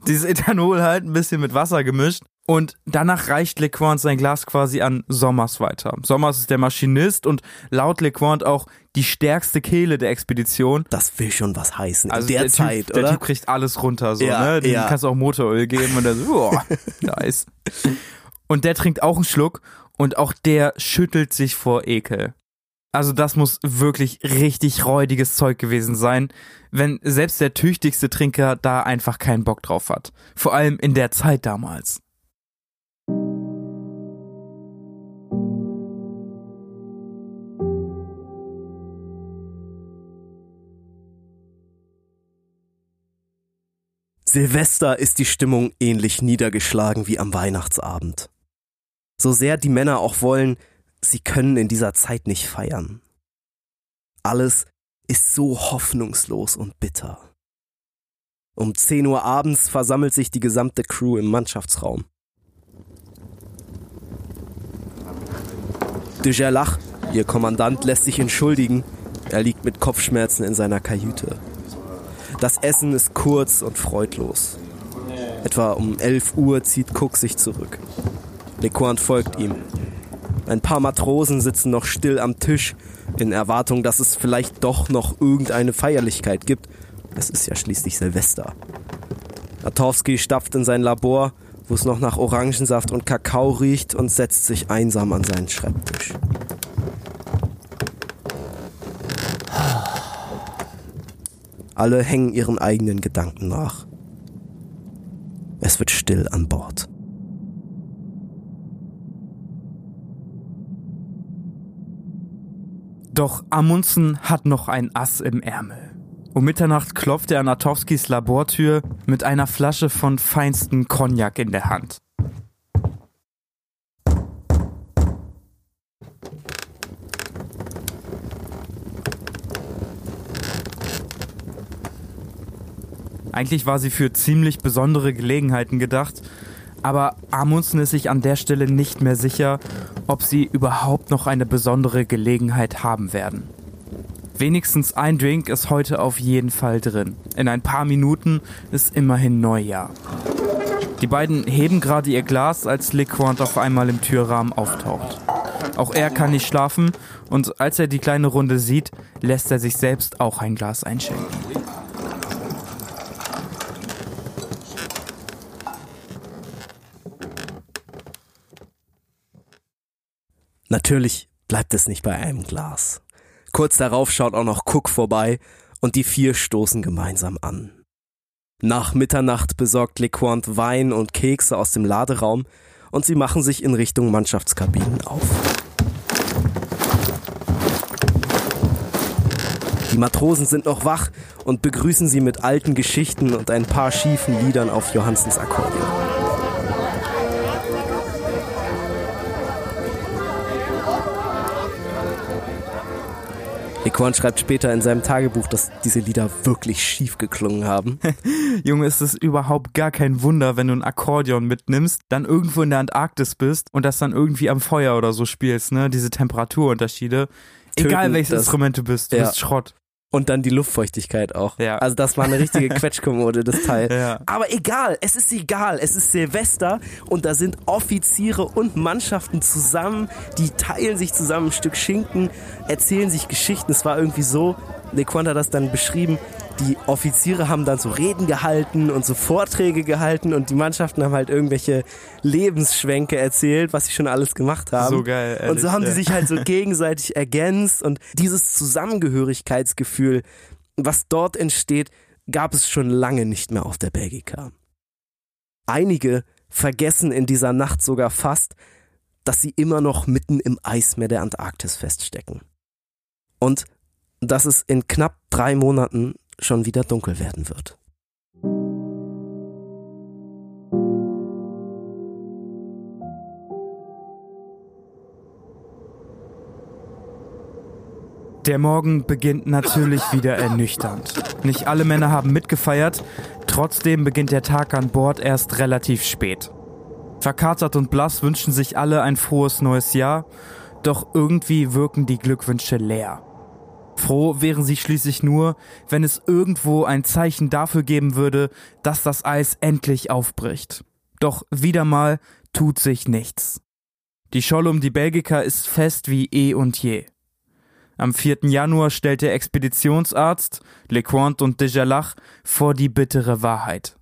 Dieses Ethanol halt ein bisschen mit Wasser gemischt. Und danach reicht LeQuant sein Glas quasi an Sommers weiter. Sommers ist der Maschinist und laut LeQuant auch die stärkste Kehle der Expedition. Das will schon was heißen. Also in der, der Zeit, typ, oder? Der Typ kriegt alles runter, so, Ja, ne? Dem ja. kannst du auch Motoröl geben und der so, boah, nice. Und der trinkt auch einen Schluck und auch der schüttelt sich vor Ekel. Also das muss wirklich richtig räudiges Zeug gewesen sein, wenn selbst der tüchtigste Trinker da einfach keinen Bock drauf hat. Vor allem in der Zeit damals. Silvester ist die Stimmung ähnlich niedergeschlagen wie am Weihnachtsabend. So sehr die Männer auch wollen, sie können in dieser Zeit nicht feiern. Alles ist so hoffnungslos und bitter. Um 10 Uhr abends versammelt sich die gesamte Crew im Mannschaftsraum. De Gerlach, ihr Kommandant, lässt sich entschuldigen. Er liegt mit Kopfschmerzen in seiner Kajüte. Das Essen ist kurz und freudlos. Etwa um 11 Uhr zieht Cook sich zurück. Lecointe folgt ihm. Ein paar Matrosen sitzen noch still am Tisch, in Erwartung, dass es vielleicht doch noch irgendeine Feierlichkeit gibt. Es ist ja schließlich Silvester. Atowski stapft in sein Labor, wo es noch nach Orangensaft und Kakao riecht und setzt sich einsam an seinen Schreibtisch. Alle hängen ihren eigenen Gedanken nach. Es wird still an Bord. Doch Amundsen hat noch ein Ass im Ärmel. Um Mitternacht klopft er an Atowskis Labortür mit einer Flasche von feinstem Cognac in der Hand. Eigentlich war sie für ziemlich besondere Gelegenheiten gedacht, aber Amundsen ist sich an der Stelle nicht mehr sicher, ob sie überhaupt noch eine besondere Gelegenheit haben werden. Wenigstens ein Drink ist heute auf jeden Fall drin. In ein paar Minuten ist immerhin Neujahr. Die beiden heben gerade ihr Glas, als LeQuant auf einmal im Türrahmen auftaucht. Auch er kann nicht schlafen und als er die kleine Runde sieht, lässt er sich selbst auch ein Glas einschenken. Natürlich bleibt es nicht bei einem Glas. Kurz darauf schaut auch noch Cook vorbei und die vier stoßen gemeinsam an. Nach Mitternacht besorgt LeQuant Wein und Kekse aus dem Laderaum und sie machen sich in Richtung Mannschaftskabinen auf. Die Matrosen sind noch wach und begrüßen sie mit alten Geschichten und ein paar schiefen Liedern auf Johanssens Akkordeon. Ekorn schreibt später in seinem Tagebuch, dass diese Lieder wirklich schief geklungen haben. Junge, ist es überhaupt gar kein Wunder, wenn du ein Akkordeon mitnimmst, dann irgendwo in der Antarktis bist und das dann irgendwie am Feuer oder so spielst, ne? Diese Temperaturunterschiede. Töten Egal welches das- Instrument du bist, du Ja. bist Schrott. Und dann die Luftfeuchtigkeit auch. Ja. Also das war eine richtige Quetschkommode, das Teil. Ja. Aber egal, es ist egal. Es ist Silvester und da sind Offiziere und Mannschaften zusammen, die teilen sich zusammen ein Stück Schinken, erzählen sich Geschichten. Es war irgendwie so, LeQuant hat das dann beschrieben, die Offiziere haben dann so Reden gehalten und so Vorträge gehalten und die Mannschaften haben halt irgendwelche Lebensschwenke erzählt, was sie schon alles gemacht haben. So geil, Und so ehrlich, haben die ja. sich halt so gegenseitig ergänzt und dieses Zusammengehörigkeitsgefühl, was dort entsteht, gab es schon lange nicht mehr auf der Belgica. Einige vergessen in dieser Nacht sogar fast, dass sie immer noch mitten im Eismeer der Antarktis feststecken. Und dass es in knapp drei Monaten schon wieder dunkel werden wird. Der Morgen beginnt natürlich wieder ernüchternd. Nicht alle Männer haben mitgefeiert, trotzdem beginnt der Tag an Bord erst relativ spät. Verkatert und blass wünschen sich alle ein frohes neues Jahr, doch irgendwie wirken die Glückwünsche leer. Froh wären sie schließlich nur, wenn es irgendwo ein Zeichen dafür geben würde, dass das Eis endlich aufbricht. Doch wieder mal tut sich nichts. Die Scholle um die Belgica ist fest wie eh und je. Am 4. Januar stellt der Expeditionsarzt Lecointe und Dejalach vor die bittere Wahrheit.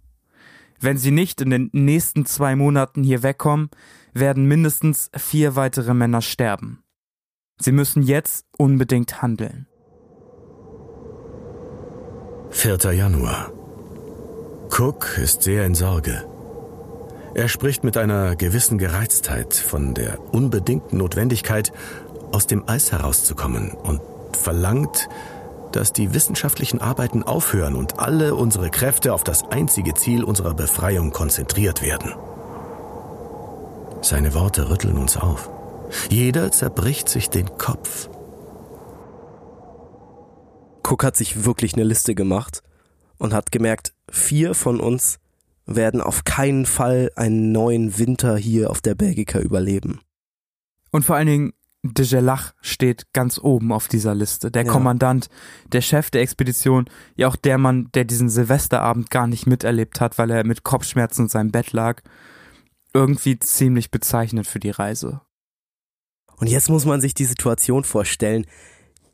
Wenn sie nicht in den nächsten zwei Monaten hier wegkommen, werden mindestens vier weitere Männer sterben. Sie müssen jetzt unbedingt handeln. 4. Januar. Cook ist sehr in Sorge. Er spricht mit einer gewissen Gereiztheit von der unbedingten Notwendigkeit, aus dem Eis herauszukommen und verlangt, dass die wissenschaftlichen Arbeiten aufhören und alle unsere Kräfte auf das einzige Ziel unserer Befreiung konzentriert werden. Seine Worte rütteln uns auf. Jeder zerbricht sich den Kopf. Cook hat sich wirklich eine Liste gemacht und hat gemerkt, vier von uns werden auf keinen Fall einen neuen Winter hier auf der Belgica überleben. Und vor allen Dingen, de Gelach steht ganz oben auf dieser Liste. Der Ja. Kommandant, der Chef der Expedition, ja auch der Mann, der diesen Silvesterabend gar nicht miterlebt hat, weil er mit Kopfschmerzen in seinem Bett lag. Irgendwie ziemlich bezeichnend für die Reise. Und jetzt muss man sich die Situation vorstellen.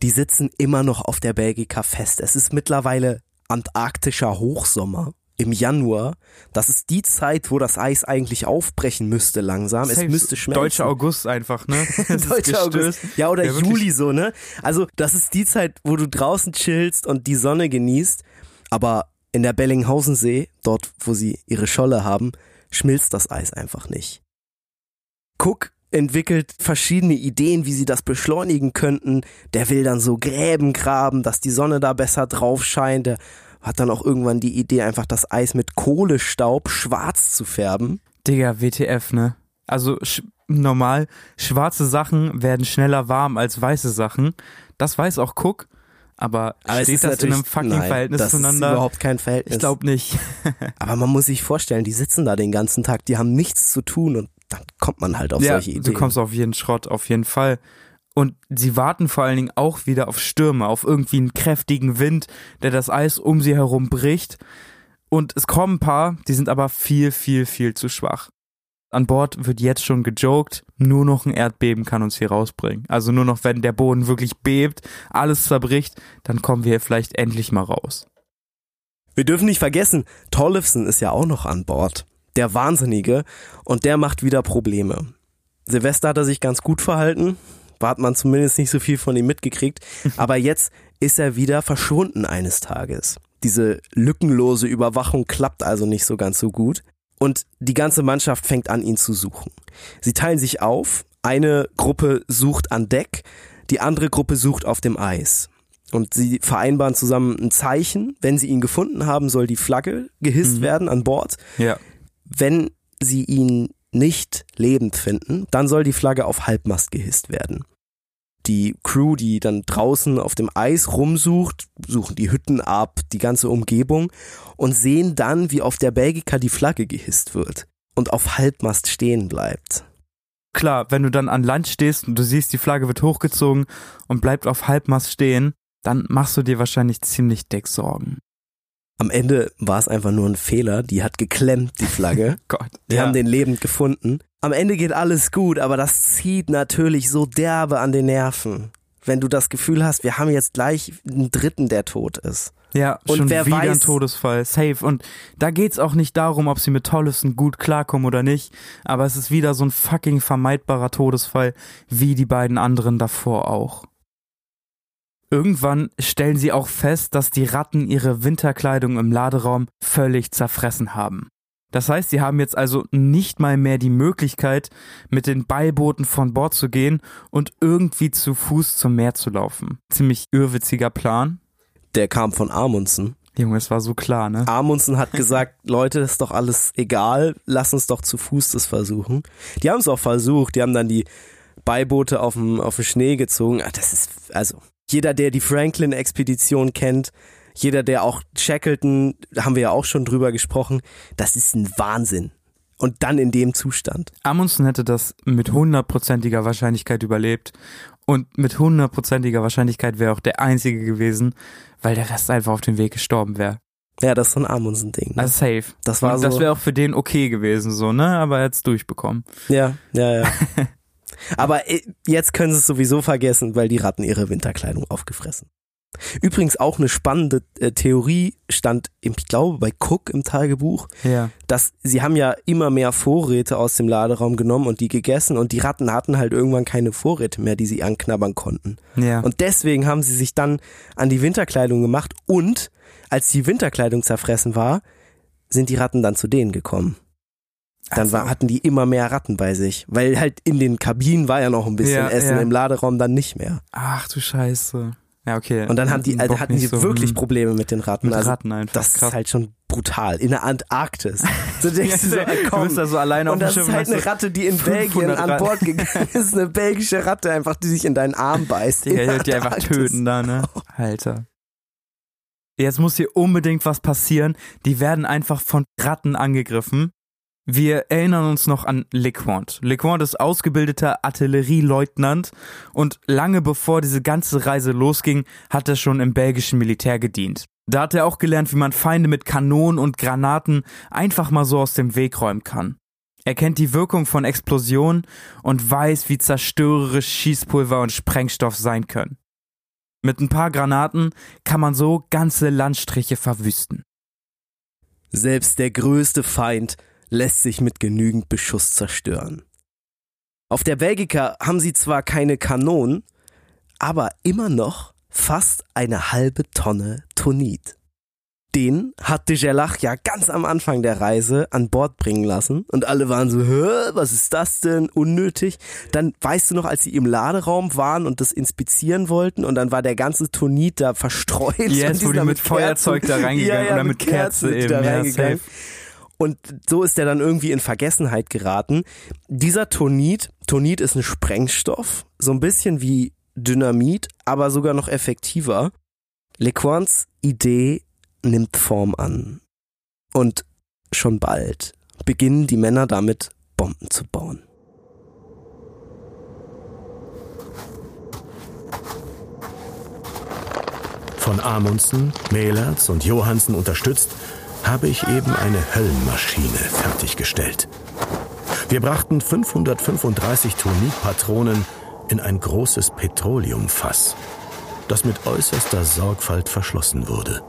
Die sitzen immer noch auf der Belgica fest. Es ist mittlerweile antarktischer Hochsommer im Januar. Das ist die Zeit, wo das Eis eigentlich aufbrechen müsste langsam. Es Safe. müsste schmelzen. Deutscher August einfach, ne? Es Deutscher August. Ja, oder Ja. Juli so, ne? Also, das ist die Zeit, wo du draußen chillst und die Sonne genießt. Aber in der Bellinghausensee, dort, wo sie ihre Scholle haben, schmilzt das Eis einfach nicht. Cook entwickelt verschiedene Ideen, wie sie das beschleunigen könnten. Der will dann so Gräben graben, dass die Sonne da besser drauf scheint. Der hat dann auch irgendwann die Idee, einfach das Eis mit Kohlestaub schwarz zu färben. Digga, WTF, ne? Also sch normal, schwarze Sachen werden schneller warm als weiße Sachen. Das weiß auch Cook. Aber, Aber steht ist das in einem fucking nein, Verhältnis das zueinander? Ist überhaupt kein Verhältnis. ich glaube nicht. Aber man muss sich vorstellen, die sitzen da den ganzen Tag, die haben nichts zu tun und dann kommt man halt auf ja, solche Ideen. du kommst auf jeden Schrott, auf jeden Fall. Und sie warten vor allen Dingen auch wieder auf Stürme, auf irgendwie einen kräftigen Wind, der das Eis um sie herum bricht. Und es kommen ein paar, die sind aber viel, viel, viel zu schwach. An Bord wird jetzt schon gejoked, nur noch ein Erdbeben kann uns hier rausbringen. Also nur noch, wenn der Boden wirklich bebt, alles zerbricht, dann kommen wir hier vielleicht endlich mal raus. Wir dürfen nicht vergessen, Tollefson ist ja auch noch an Bord. Der Wahnsinnige. Und der macht wieder Probleme. Silvester hat er sich ganz gut verhalten. Da hat man zumindest nicht so viel von ihm mitgekriegt. Aber jetzt ist er wieder verschwunden eines Tages. Diese lückenlose Überwachung klappt also nicht so ganz so gut. Und die ganze Mannschaft fängt an, ihn zu suchen. Sie teilen sich auf. Eine Gruppe sucht an Deck, die andere Gruppe sucht auf dem Eis. Und sie vereinbaren zusammen ein Zeichen. Wenn sie ihn gefunden haben, soll die Flagge gehisst werden an Bord. Ja. Wenn sie ihn nicht lebend finden, dann soll die Flagge auf Halbmast gehisst werden. Die Crew, die dann draußen auf dem Eis rumsucht, suchen die Hütten ab, die ganze Umgebung und sehen dann, wie auf der Belgica die Flagge gehisst wird und auf Halbmast stehen bleibt. Klar, wenn du dann an Land stehst und du siehst, die Flagge wird hochgezogen und bleibt auf Halbmast stehen, dann machst du dir wahrscheinlich ziemlich dick Sorgen. Am Ende war es einfach nur ein Fehler, die hat geklemmt, die Flagge. Gott. Die haben den lebend gefunden. Am Ende geht alles gut, aber das zieht natürlich so derbe an den Nerven. Wenn du das Gefühl hast, wir haben jetzt gleich einen Dritten, der tot ist. Ja, Und schon wer wieder ein weiß- Todesfall. Safe. Und da geht's auch nicht darum, ob sie mit Tollefson gut klarkommen oder nicht. Aber es ist wieder so ein fucking vermeidbarer Todesfall, wie die beiden anderen davor auch. Irgendwann stellen sie auch fest, dass die Ratten ihre Winterkleidung im Laderaum völlig zerfressen haben. Das heißt, sie haben jetzt also nicht mal mehr die Möglichkeit, mit den Beibooten von Bord zu gehen und irgendwie zu Fuß zum Meer zu laufen. Ziemlich irrwitziger Plan. Der kam von Amundsen. Junge, es war so klar, ne? Amundsen hat gesagt, Leute, ist doch alles egal, lass uns doch zu Fuß das versuchen. Die haben es auch versucht, die haben dann die Beiboote auf dem, auf den Schnee gezogen. Ah, Das ist, also, jeder, der die Franklin-Expedition kennt, jeder, der auch Shackleton, haben wir ja auch schon drüber gesprochen, das ist ein Wahnsinn. Und dann in dem Zustand. Amundsen hätte das mit hundertprozentiger Wahrscheinlichkeit überlebt. Und mit hundertprozentiger Wahrscheinlichkeit wäre auch der Einzige gewesen, weil der Rest einfach auf dem Weg gestorben wäre. Ja, das ist so ein Amundsen-Ding. Ne? Also safe. das war Und so. das wäre auch für den okay gewesen, so, ne? Aber er hat's durchbekommen. Ja, ja, ja. Aber äh, jetzt können sie es sowieso vergessen, weil die Ratten ihre Winterkleidung aufgefressen. Übrigens auch eine spannende äh, Theorie stand, ich glaube, bei Cook im Tagebuch, Ja. dass sie haben ja immer mehr Vorräte aus dem Laderaum genommen und die gegessen und die Ratten hatten halt irgendwann keine Vorräte mehr, die sie anknabbern konnten. Ja. Und deswegen haben sie sich dann an die Winterkleidung gemacht und als die Winterkleidung zerfressen war, sind die Ratten dann zu denen gekommen. Dann war, hatten die immer mehr Ratten bei sich, weil halt in den Kabinen war ja noch ein bisschen Ja, Essen, ja. im Laderaum dann nicht mehr. Ach du Scheiße. Ja, okay. Und dann haben die, also hatten die so, wirklich hm, Probleme mit den Ratten. Mit also Ratten einfach. das krass. ist halt schon brutal. In der Antarktis. So denkst du so, äh, du komm. bist da so alleine auf Und dem das Schiff. ist halt eine Ratte, die in 500 Belgien an Ratten. Bord gegangen ist. Eine belgische Ratte einfach, die sich in deinen Arm beißt. Digga, die wird die einfach töten da, ne? Alter. Jetzt muss hier unbedingt was passieren. Die werden einfach von Ratten angegriffen. Wir erinnern uns noch an LeQuant. LeQuant ist ausgebildeter Artillerieleutnant und lange bevor diese ganze Reise losging, hat er schon im belgischen Militär gedient. Da hat er auch gelernt, wie man Feinde mit Kanonen und Granaten einfach mal so aus dem Weg räumen kann. Er kennt die Wirkung von Explosionen und weiß, wie zerstörerisch Schießpulver und Sprengstoff sein können. Mit ein paar Granaten kann man so ganze Landstriche verwüsten. Selbst der größte Feind lässt sich mit genügend Beschuss zerstören. Auf der Belgica haben sie zwar keine Kanonen, aber immer noch fast eine halbe Tonne Tonit. Den hat de Gerlach ja ganz am Anfang der Reise an Bord bringen lassen und alle waren so, was ist das denn? Unnötig. Dann weißt du noch, als sie im Laderaum waren und das inspizieren wollten und dann war der ganze Tonit da verstreut. Yes, wo die mit Kerzen- Feuerzeug da reingegangen ja, ja, oder mit Kerze sind die eben, da ja, reingegangen. safe. Und so ist er dann irgendwie in Vergessenheit geraten. Dieser Tonit, Tonit ist ein Sprengstoff, so ein bisschen wie Dynamit, aber sogar noch effektiver. Lequans Idee nimmt Form an. Und schon bald beginnen die Männer damit, Bomben zu bauen. Von Amundsen, Mehlertz und Johansen unterstützt, habe ich eben eine Höllenmaschine fertiggestellt. Wir brachten 535 Tonitpatronen in ein großes Petroleumfass, das mit äußerster Sorgfalt verschlossen wurde.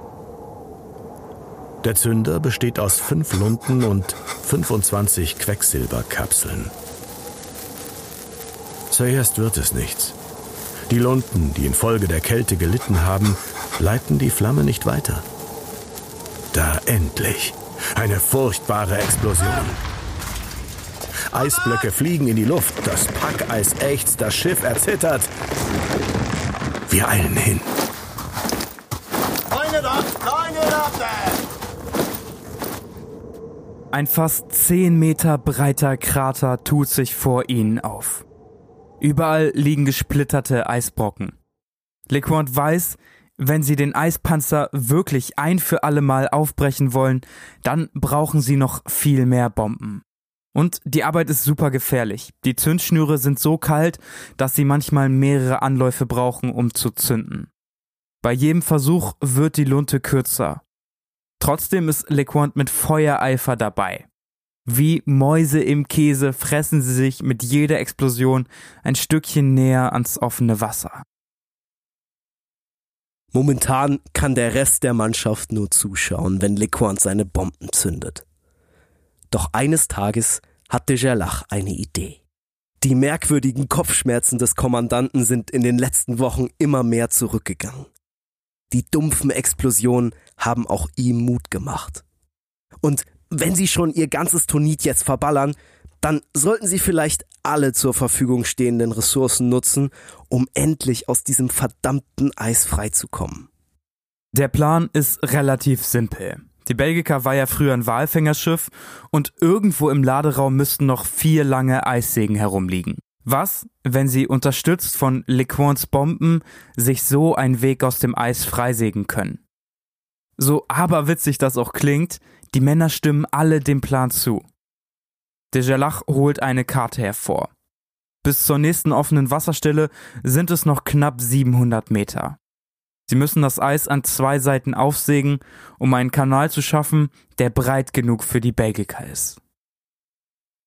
Der Zünder besteht aus fünf Lunden und 25 Quecksilberkapseln. Zuerst wird es nichts. Die Lunden, die infolge der Kälte gelitten haben, leiten die Flamme nicht weiter. Da endlich eine furchtbare Explosion. Eisblöcke fliegen in die Luft, das Packeis ächzt, das Schiff erzittert. Wir eilen hin. Ein fast 10 Meter breiter Krater tut sich vor ihnen auf. Überall liegen gesplitterte Eisbrocken. LeQuant weiß, wenn sie den Eispanzer wirklich ein für alle Mal aufbrechen wollen, dann brauchen sie noch viel mehr Bomben. Und die Arbeit ist super gefährlich. Die Zündschnüre sind so kalt, dass sie manchmal mehrere Anläufe brauchen, um zu zünden. Bei jedem Versuch wird die Lunte kürzer. Trotzdem ist LeQuant mit Feuereifer dabei. Wie Mäuse im Käse fressen sie sich mit jeder Explosion ein Stückchen näher ans offene Wasser. Momentan kann der Rest der Mannschaft nur zuschauen, wenn Lequant seine Bomben zündet. Doch eines Tages hat de Gerlach eine Idee. Die merkwürdigen Kopfschmerzen des Kommandanten sind in den letzten Wochen immer mehr zurückgegangen. Die dumpfen Explosionen haben auch ihm Mut gemacht. Und wenn sie schon ihr ganzes Tonit jetzt verballern, dann sollten sie vielleicht alle zur Verfügung stehenden Ressourcen nutzen, um endlich aus diesem verdammten Eis freizukommen. Der Plan ist relativ simpel. Die Belgica war ja früher ein Walfängerschiff und irgendwo im Laderaum müssten noch vier lange Eissägen herumliegen. Was, wenn sie unterstützt von LeQuants Bomben sich so einen Weg aus dem Eis freisägen können? So aberwitzig das auch klingt, die Männer stimmen alle dem Plan zu. De Gerlach holt eine Karte hervor. Bis zur nächsten offenen Wasserstelle sind es noch knapp 700 Meter. Sie müssen das Eis an zwei Seiten aufsägen, um einen Kanal zu schaffen, der breit genug für die Belgica ist.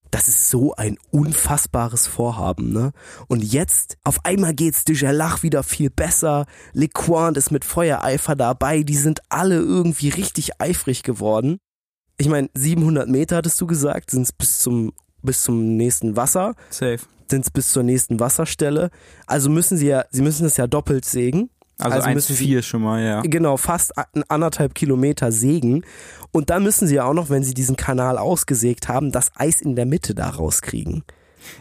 Das ist so ein unfassbares Vorhaben, ne? Und jetzt, auf einmal geht's de Gerlach wieder viel besser. LeQuant ist mit Feuereifer dabei. Die sind alle irgendwie richtig eifrig geworden. Ich meine, 700 Meter hattest du gesagt, sind's bis zum, bis zum nächsten Wasser. Safe. Sind's bis zur nächsten Wasserstelle. Also müssen sie ja, sie müssen es ja doppelt sägen. Also, Also eins müssen sie- vier schon mal, ja. Genau, fast anderthalb Kilometer sägen. Und dann müssen sie ja auch noch, wenn sie diesen Kanal ausgesägt haben, das Eis in der Mitte da rauskriegen.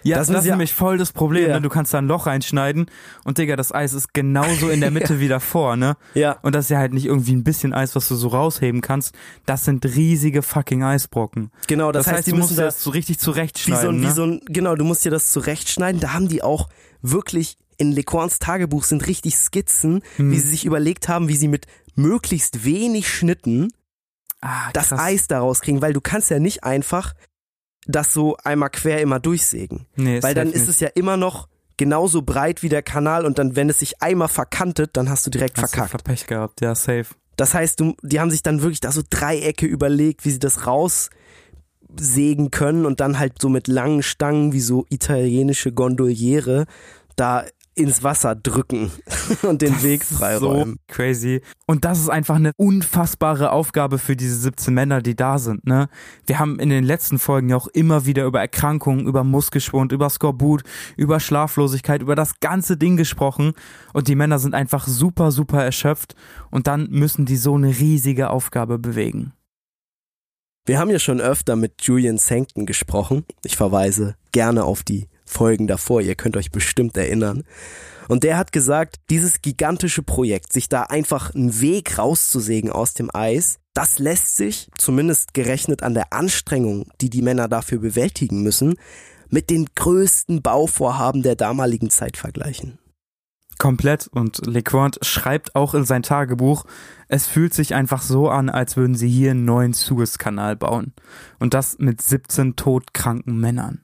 Ja, Das das, ist ja- nämlich voll das Problem, Ja. ne? Du kannst da ein Loch reinschneiden und Digga, das Eis ist genauso in der Mitte wie davor, ne? Ja. Und das ist ja halt nicht irgendwie ein bisschen Eis, was du so rausheben kannst. Das sind riesige fucking Eisbrocken. Genau, das, Das, heißt, heißt, die du musst müssen da das so richtig wie so, zurechtschneiden, ein, wie ne? so ein, genau, du musst dir das zurechtschneiden. Da haben die auch wirklich in Lequans Tagebuch sind richtig Skizzen, Hm. wie sie sich überlegt haben, wie sie mit möglichst wenig Schnitten ah, das. Eis daraus kriegen, weil du kannst ja nicht einfach das so einmal quer immer durchsägen. Nee, Weil dann ist es ja immer noch genauso breit wie der Kanal und dann, wenn es sich einmal verkantet, dann hast du direkt Hast du verkackt. Pech gehabt, ja, safe. Das heißt, du, die haben sich dann wirklich da so Dreiecke überlegt, wie sie das raussägen können und dann halt so mit langen Stangen wie so italienische Gondoliere da ins Wasser drücken und den Weg freiräumen. So crazy. Und das ist einfach eine unfassbare Aufgabe für diese 17 Männer, die da sind. Ne? Wir haben in den letzten Folgen ja auch immer wieder über Erkrankungen, über Muskelschwund, über Skorbut, über Schlaflosigkeit, über das ganze Ding gesprochen. Und die Männer sind einfach super, super erschöpft. Und dann müssen die so eine riesige Aufgabe bewegen. Wir haben ja schon öfter mit Julian Sankton gesprochen. Ich verweise gerne auf die Folgen davor, ihr könnt euch bestimmt erinnern. Und der hat gesagt, dieses gigantische Projekt, sich da einfach einen Weg rauszusägen aus dem Eis, das lässt sich, zumindest gerechnet an der Anstrengung, die die Männer dafür bewältigen müssen, mit den größten Bauvorhaben der damaligen Zeit vergleichen. Komplett. Und LeQuant schreibt auch in sein Tagebuch, es fühlt sich einfach so an, als würden sie hier einen neuen Suezkanal bauen. Und das mit 17 todkranken Männern.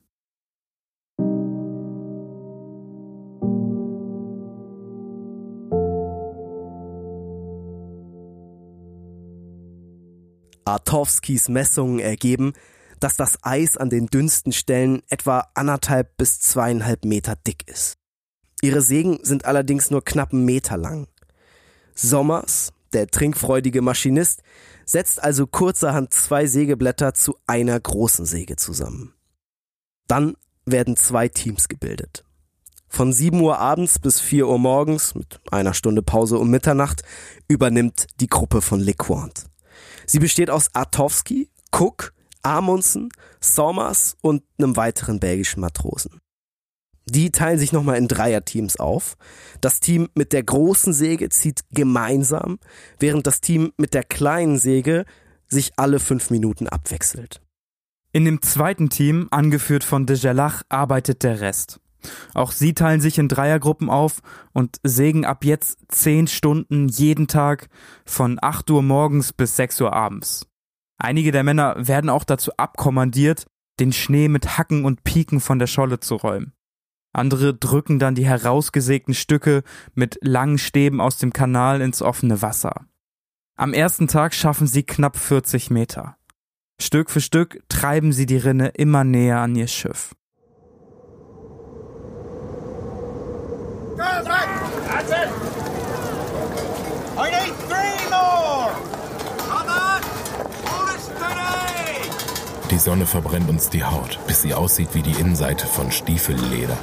Artowskis Messungen ergeben, dass das Eis an den dünnsten Stellen etwa anderthalb bis zweieinhalb Meter dick ist. Ihre Sägen sind allerdings nur knapp einen Meter lang. Sommers, der trinkfreudige Maschinist, setzt also kurzerhand zwei Sägeblätter zu einer großen Säge zusammen. Dann werden zwei Teams gebildet. Von 7 Uhr abends bis 4 Uhr morgens, mit einer Stunde Pause um Mitternacht, übernimmt die Gruppe von LeQuant. Sie besteht aus Artowski, Cook, Amundsen, Sommers und einem weiteren belgischen Matrosen. Die teilen sich nochmal in Dreierteams auf. Das Team mit der großen Säge zieht gemeinsam, während das Team mit der kleinen Säge sich alle fünf Minuten abwechselt. In dem zweiten Team, angeführt von de Gelach, arbeitet der Rest. Auch sie teilen sich in Dreiergruppen auf und sägen ab jetzt zehn Stunden jeden Tag von 8 Uhr morgens bis 6 Uhr abends. Einige der Männer werden auch dazu abkommandiert, den Schnee mit Hacken und Piken von der Scholle zu räumen. Andere drücken dann die herausgesägten Stücke mit langen Stäben aus dem Kanal ins offene Wasser. Am ersten Tag schaffen sie knapp 40 Meter. Stück für Stück treiben sie die Rinne immer näher an ihr Schiff. Die Sonne verbrennt uns die Haut, bis sie aussieht wie die Innenseite von Stiefelleder.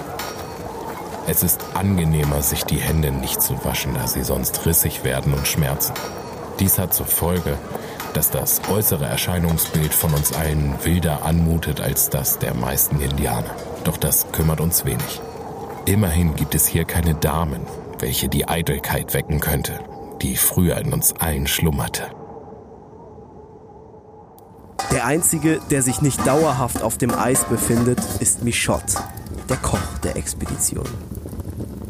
Es ist angenehmer, sich die Hände nicht zu waschen, da sie sonst rissig werden und schmerzen. Dies hat zur Folge, dass das äußere Erscheinungsbild von uns allen wilder anmutet als das der meisten Indianer. Doch das kümmert uns wenig. Immerhin gibt es hier keine Damen, welche die Eitelkeit wecken könnte, die früher in uns allen schlummerte. Der einzige, der sich nicht dauerhaft auf dem Eis befindet, ist Michot, der Koch der Expedition.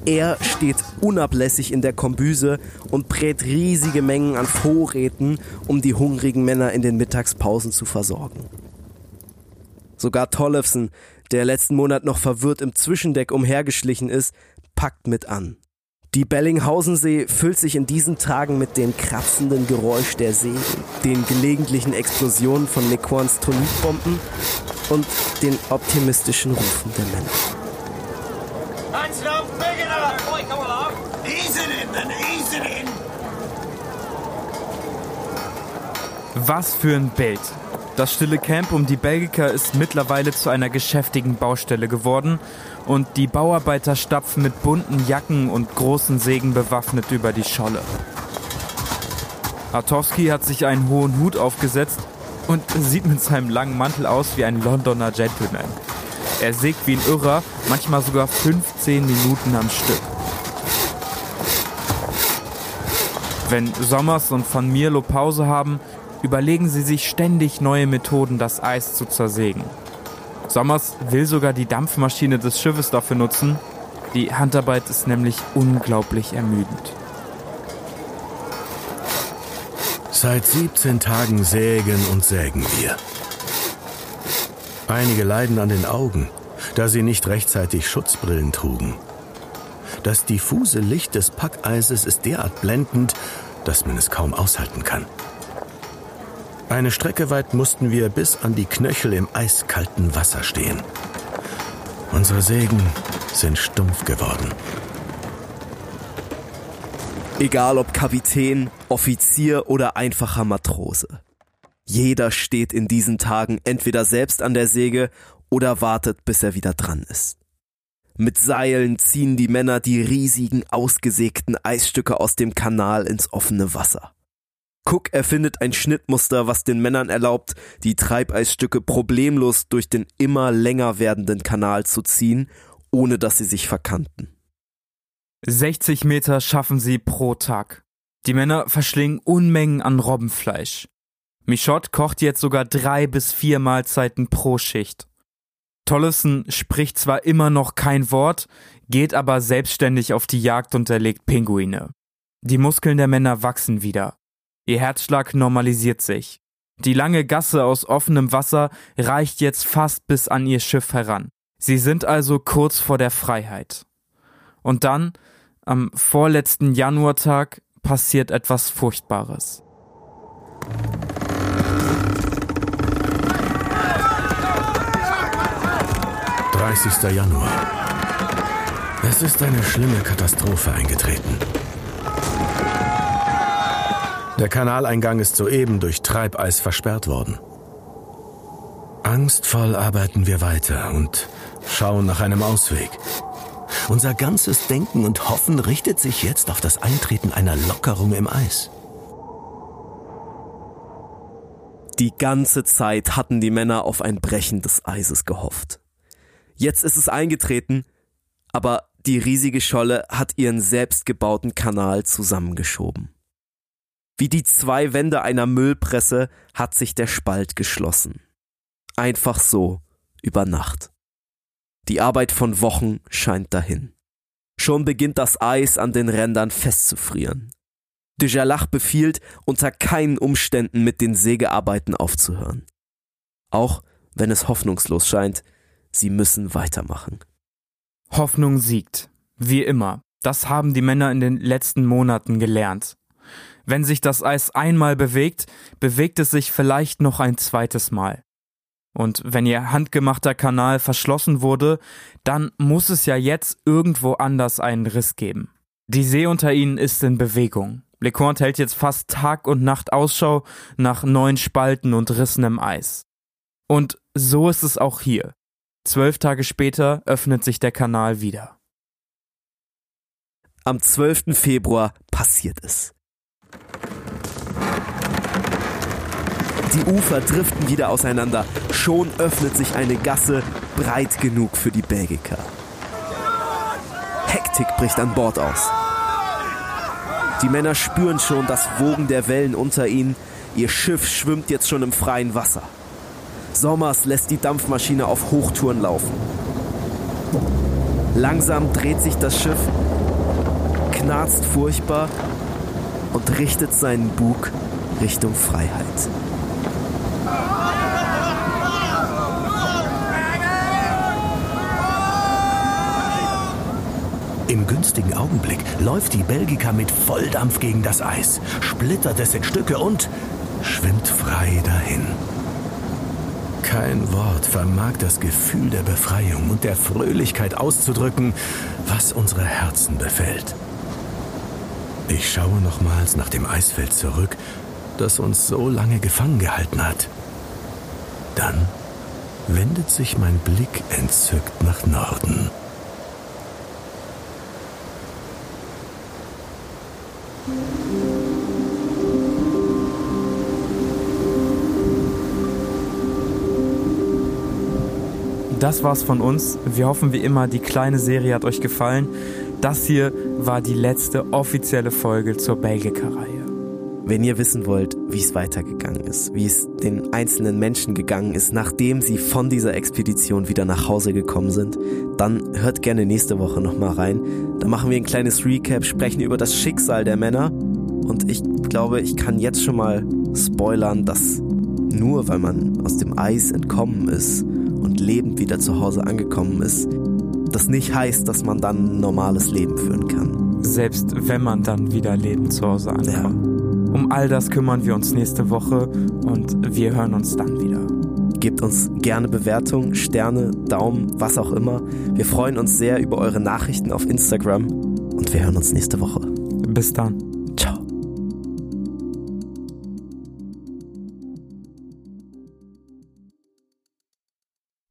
Er steht unablässig in der Kombüse und brät riesige Mengen an Vorräten, um die hungrigen Männer in den Mittagspausen zu versorgen. Sogar Tollefsen, der letzten Monat noch verwirrt im Zwischendeck umhergeschlichen ist, packt mit an. Die Bellinghausensee füllt sich in diesen Tagen mit dem kratzenden Geräusch der See, den gelegentlichen Explosionen von Lequans Tonitbomben und den optimistischen Rufen der Männer. Was für ein Bild. Das stille Camp um die Belgiker ist mittlerweile zu einer geschäftigen Baustelle geworden und die Bauarbeiter stapfen mit bunten Jacken und großen Sägen bewaffnet über die Scholle. Artowski hat sich einen hohen Hut aufgesetzt und sieht mit seinem langen Mantel aus wie ein Londoner Gentleman. Er sägt wie ein Irrer, manchmal sogar 15 Minuten am Stück. Wenn Sommers und von Mirlo Pause haben, überlegen sie sich ständig neue Methoden, das Eis zu zersägen. Sommers will sogar die Dampfmaschine des Schiffes dafür nutzen. Die Handarbeit ist nämlich unglaublich ermüdend. Seit 17 Tagen sägen und sägen wir. Einige leiden an den Augen, da sie nicht rechtzeitig Schutzbrillen trugen. Das diffuse Licht des Packeises ist derart blendend, dass man es kaum aushalten kann. Eine Strecke weit mussten wir bis an die Knöchel im eiskalten Wasser stehen. Unsere Sägen sind stumpf geworden. Egal ob Kapitän, Offizier oder einfacher Matrose. Jeder steht in diesen Tagen entweder selbst an der Säge oder wartet, bis er wieder dran ist. Mit Seilen ziehen die Männer die riesigen, ausgesägten Eisstücke aus dem Kanal ins offene Wasser. Cook erfindet ein Schnittmuster, was den Männern erlaubt, die Treibeisstücke problemlos durch den immer länger werdenden Kanal zu ziehen, ohne dass sie sich verkanten. 60 Meter schaffen sie pro Tag. Die Männer verschlingen Unmengen an Robbenfleisch. Michotte kocht jetzt sogar drei bis vier Mahlzeiten pro Schicht. Tollefson spricht zwar immer noch kein Wort, geht aber selbstständig auf die Jagd und erlegt Pinguine. Die Muskeln der Männer wachsen wieder. Ihr Herzschlag normalisiert sich. Die lange Gasse aus offenem Wasser reicht jetzt fast bis an ihr Schiff heran. Sie sind also kurz vor der Freiheit. Und dann, am vorletzten Januartag, passiert etwas Furchtbares. 30. Januar. Es ist eine schlimme Katastrophe eingetreten. Der Kanaleingang ist soeben durch Treibeis versperrt worden. Angstvoll arbeiten wir weiter und schauen nach einem Ausweg. Unser ganzes Denken und Hoffen richtet sich jetzt auf das Eintreten einer Lockerung im Eis. Die ganze Zeit hatten die Männer auf ein Brechen des Eises gehofft. Jetzt ist es eingetreten, aber die riesige Scholle hat ihren selbstgebauten Kanal zusammengeschoben. Wie die zwei Wände einer Müllpresse hat sich der Spalt geschlossen. Einfach so, über Nacht. Die Arbeit von Wochen scheint dahin. Schon beginnt das Eis an den Rändern festzufrieren. Dujalach befiehlt, unter keinen Umständen mit den Sägearbeiten aufzuhören. Auch wenn es hoffnungslos scheint, Sie müssen weitermachen. Hoffnung siegt. Wie immer. Das haben die Männer in den letzten Monaten gelernt. Wenn sich das Eis einmal bewegt, bewegt es sich vielleicht noch ein zweites Mal. Und wenn ihr handgemachter Kanal verschlossen wurde, dann muss es ja jetzt irgendwo anders einen Riss geben. Die See unter ihnen ist in Bewegung. LeCointe hält jetzt fast Tag und Nacht Ausschau nach neuen Spalten und Rissen im Eis. Und so ist es auch hier. Zwölf Tage später öffnet sich der Kanal wieder. Am 12. Februar passiert es. Die Ufer driften wieder auseinander. Schon öffnet sich eine Gasse breit genug für die Belgiker. Hektik bricht an Bord aus. Die Männer spüren schon das Wogen der Wellen unter ihnen. Ihr Schiff schwimmt jetzt schon im freien Wasser. Sommers lässt die Dampfmaschine auf Hochtouren laufen. Langsam dreht sich das Schiff, knarzt furchtbar und richtet seinen Bug Richtung Freiheit. Im günstigen Augenblick läuft die Belgica mit Volldampf gegen das Eis, splittert es in Stücke und schwimmt frei dahin. Kein Wort vermag das Gefühl der Befreiung und der Fröhlichkeit auszudrücken, was unsere Herzen befällt. Ich schaue nochmals nach dem Eisfeld zurück, das uns so lange gefangen gehalten hat. Dann wendet sich mein Blick entzückt nach Norden. das war's von uns. Wir hoffen wie immer, die kleine Serie hat euch gefallen. Das hier war die letzte offizielle Folge zur Belgica-Reihe. Wenn ihr wissen wollt, wie es weitergegangen ist, wie es den einzelnen Menschen gegangen ist, nachdem sie von dieser Expedition wieder nach Hause gekommen sind, dann hört gerne nächste Woche nochmal rein. Da machen wir ein kleines Recap, sprechen über das Schicksal der Männer. Und ich glaube, ich kann jetzt schon mal spoilern, dass nur weil man aus dem Eis entkommen ist und lebend wieder zu Hause angekommen ist, das nicht heißt, dass man dann ein normales Leben führen kann. Selbst wenn man dann wieder lebend zu Hause ankommt. Ja. Um all das kümmern wir uns nächste Woche und wir hören uns dann wieder. Gebt uns gerne Bewertungen, Sterne, Daumen, was auch immer. Wir freuen uns sehr über eure Nachrichten auf Instagram und wir hören uns nächste Woche. Bis dann.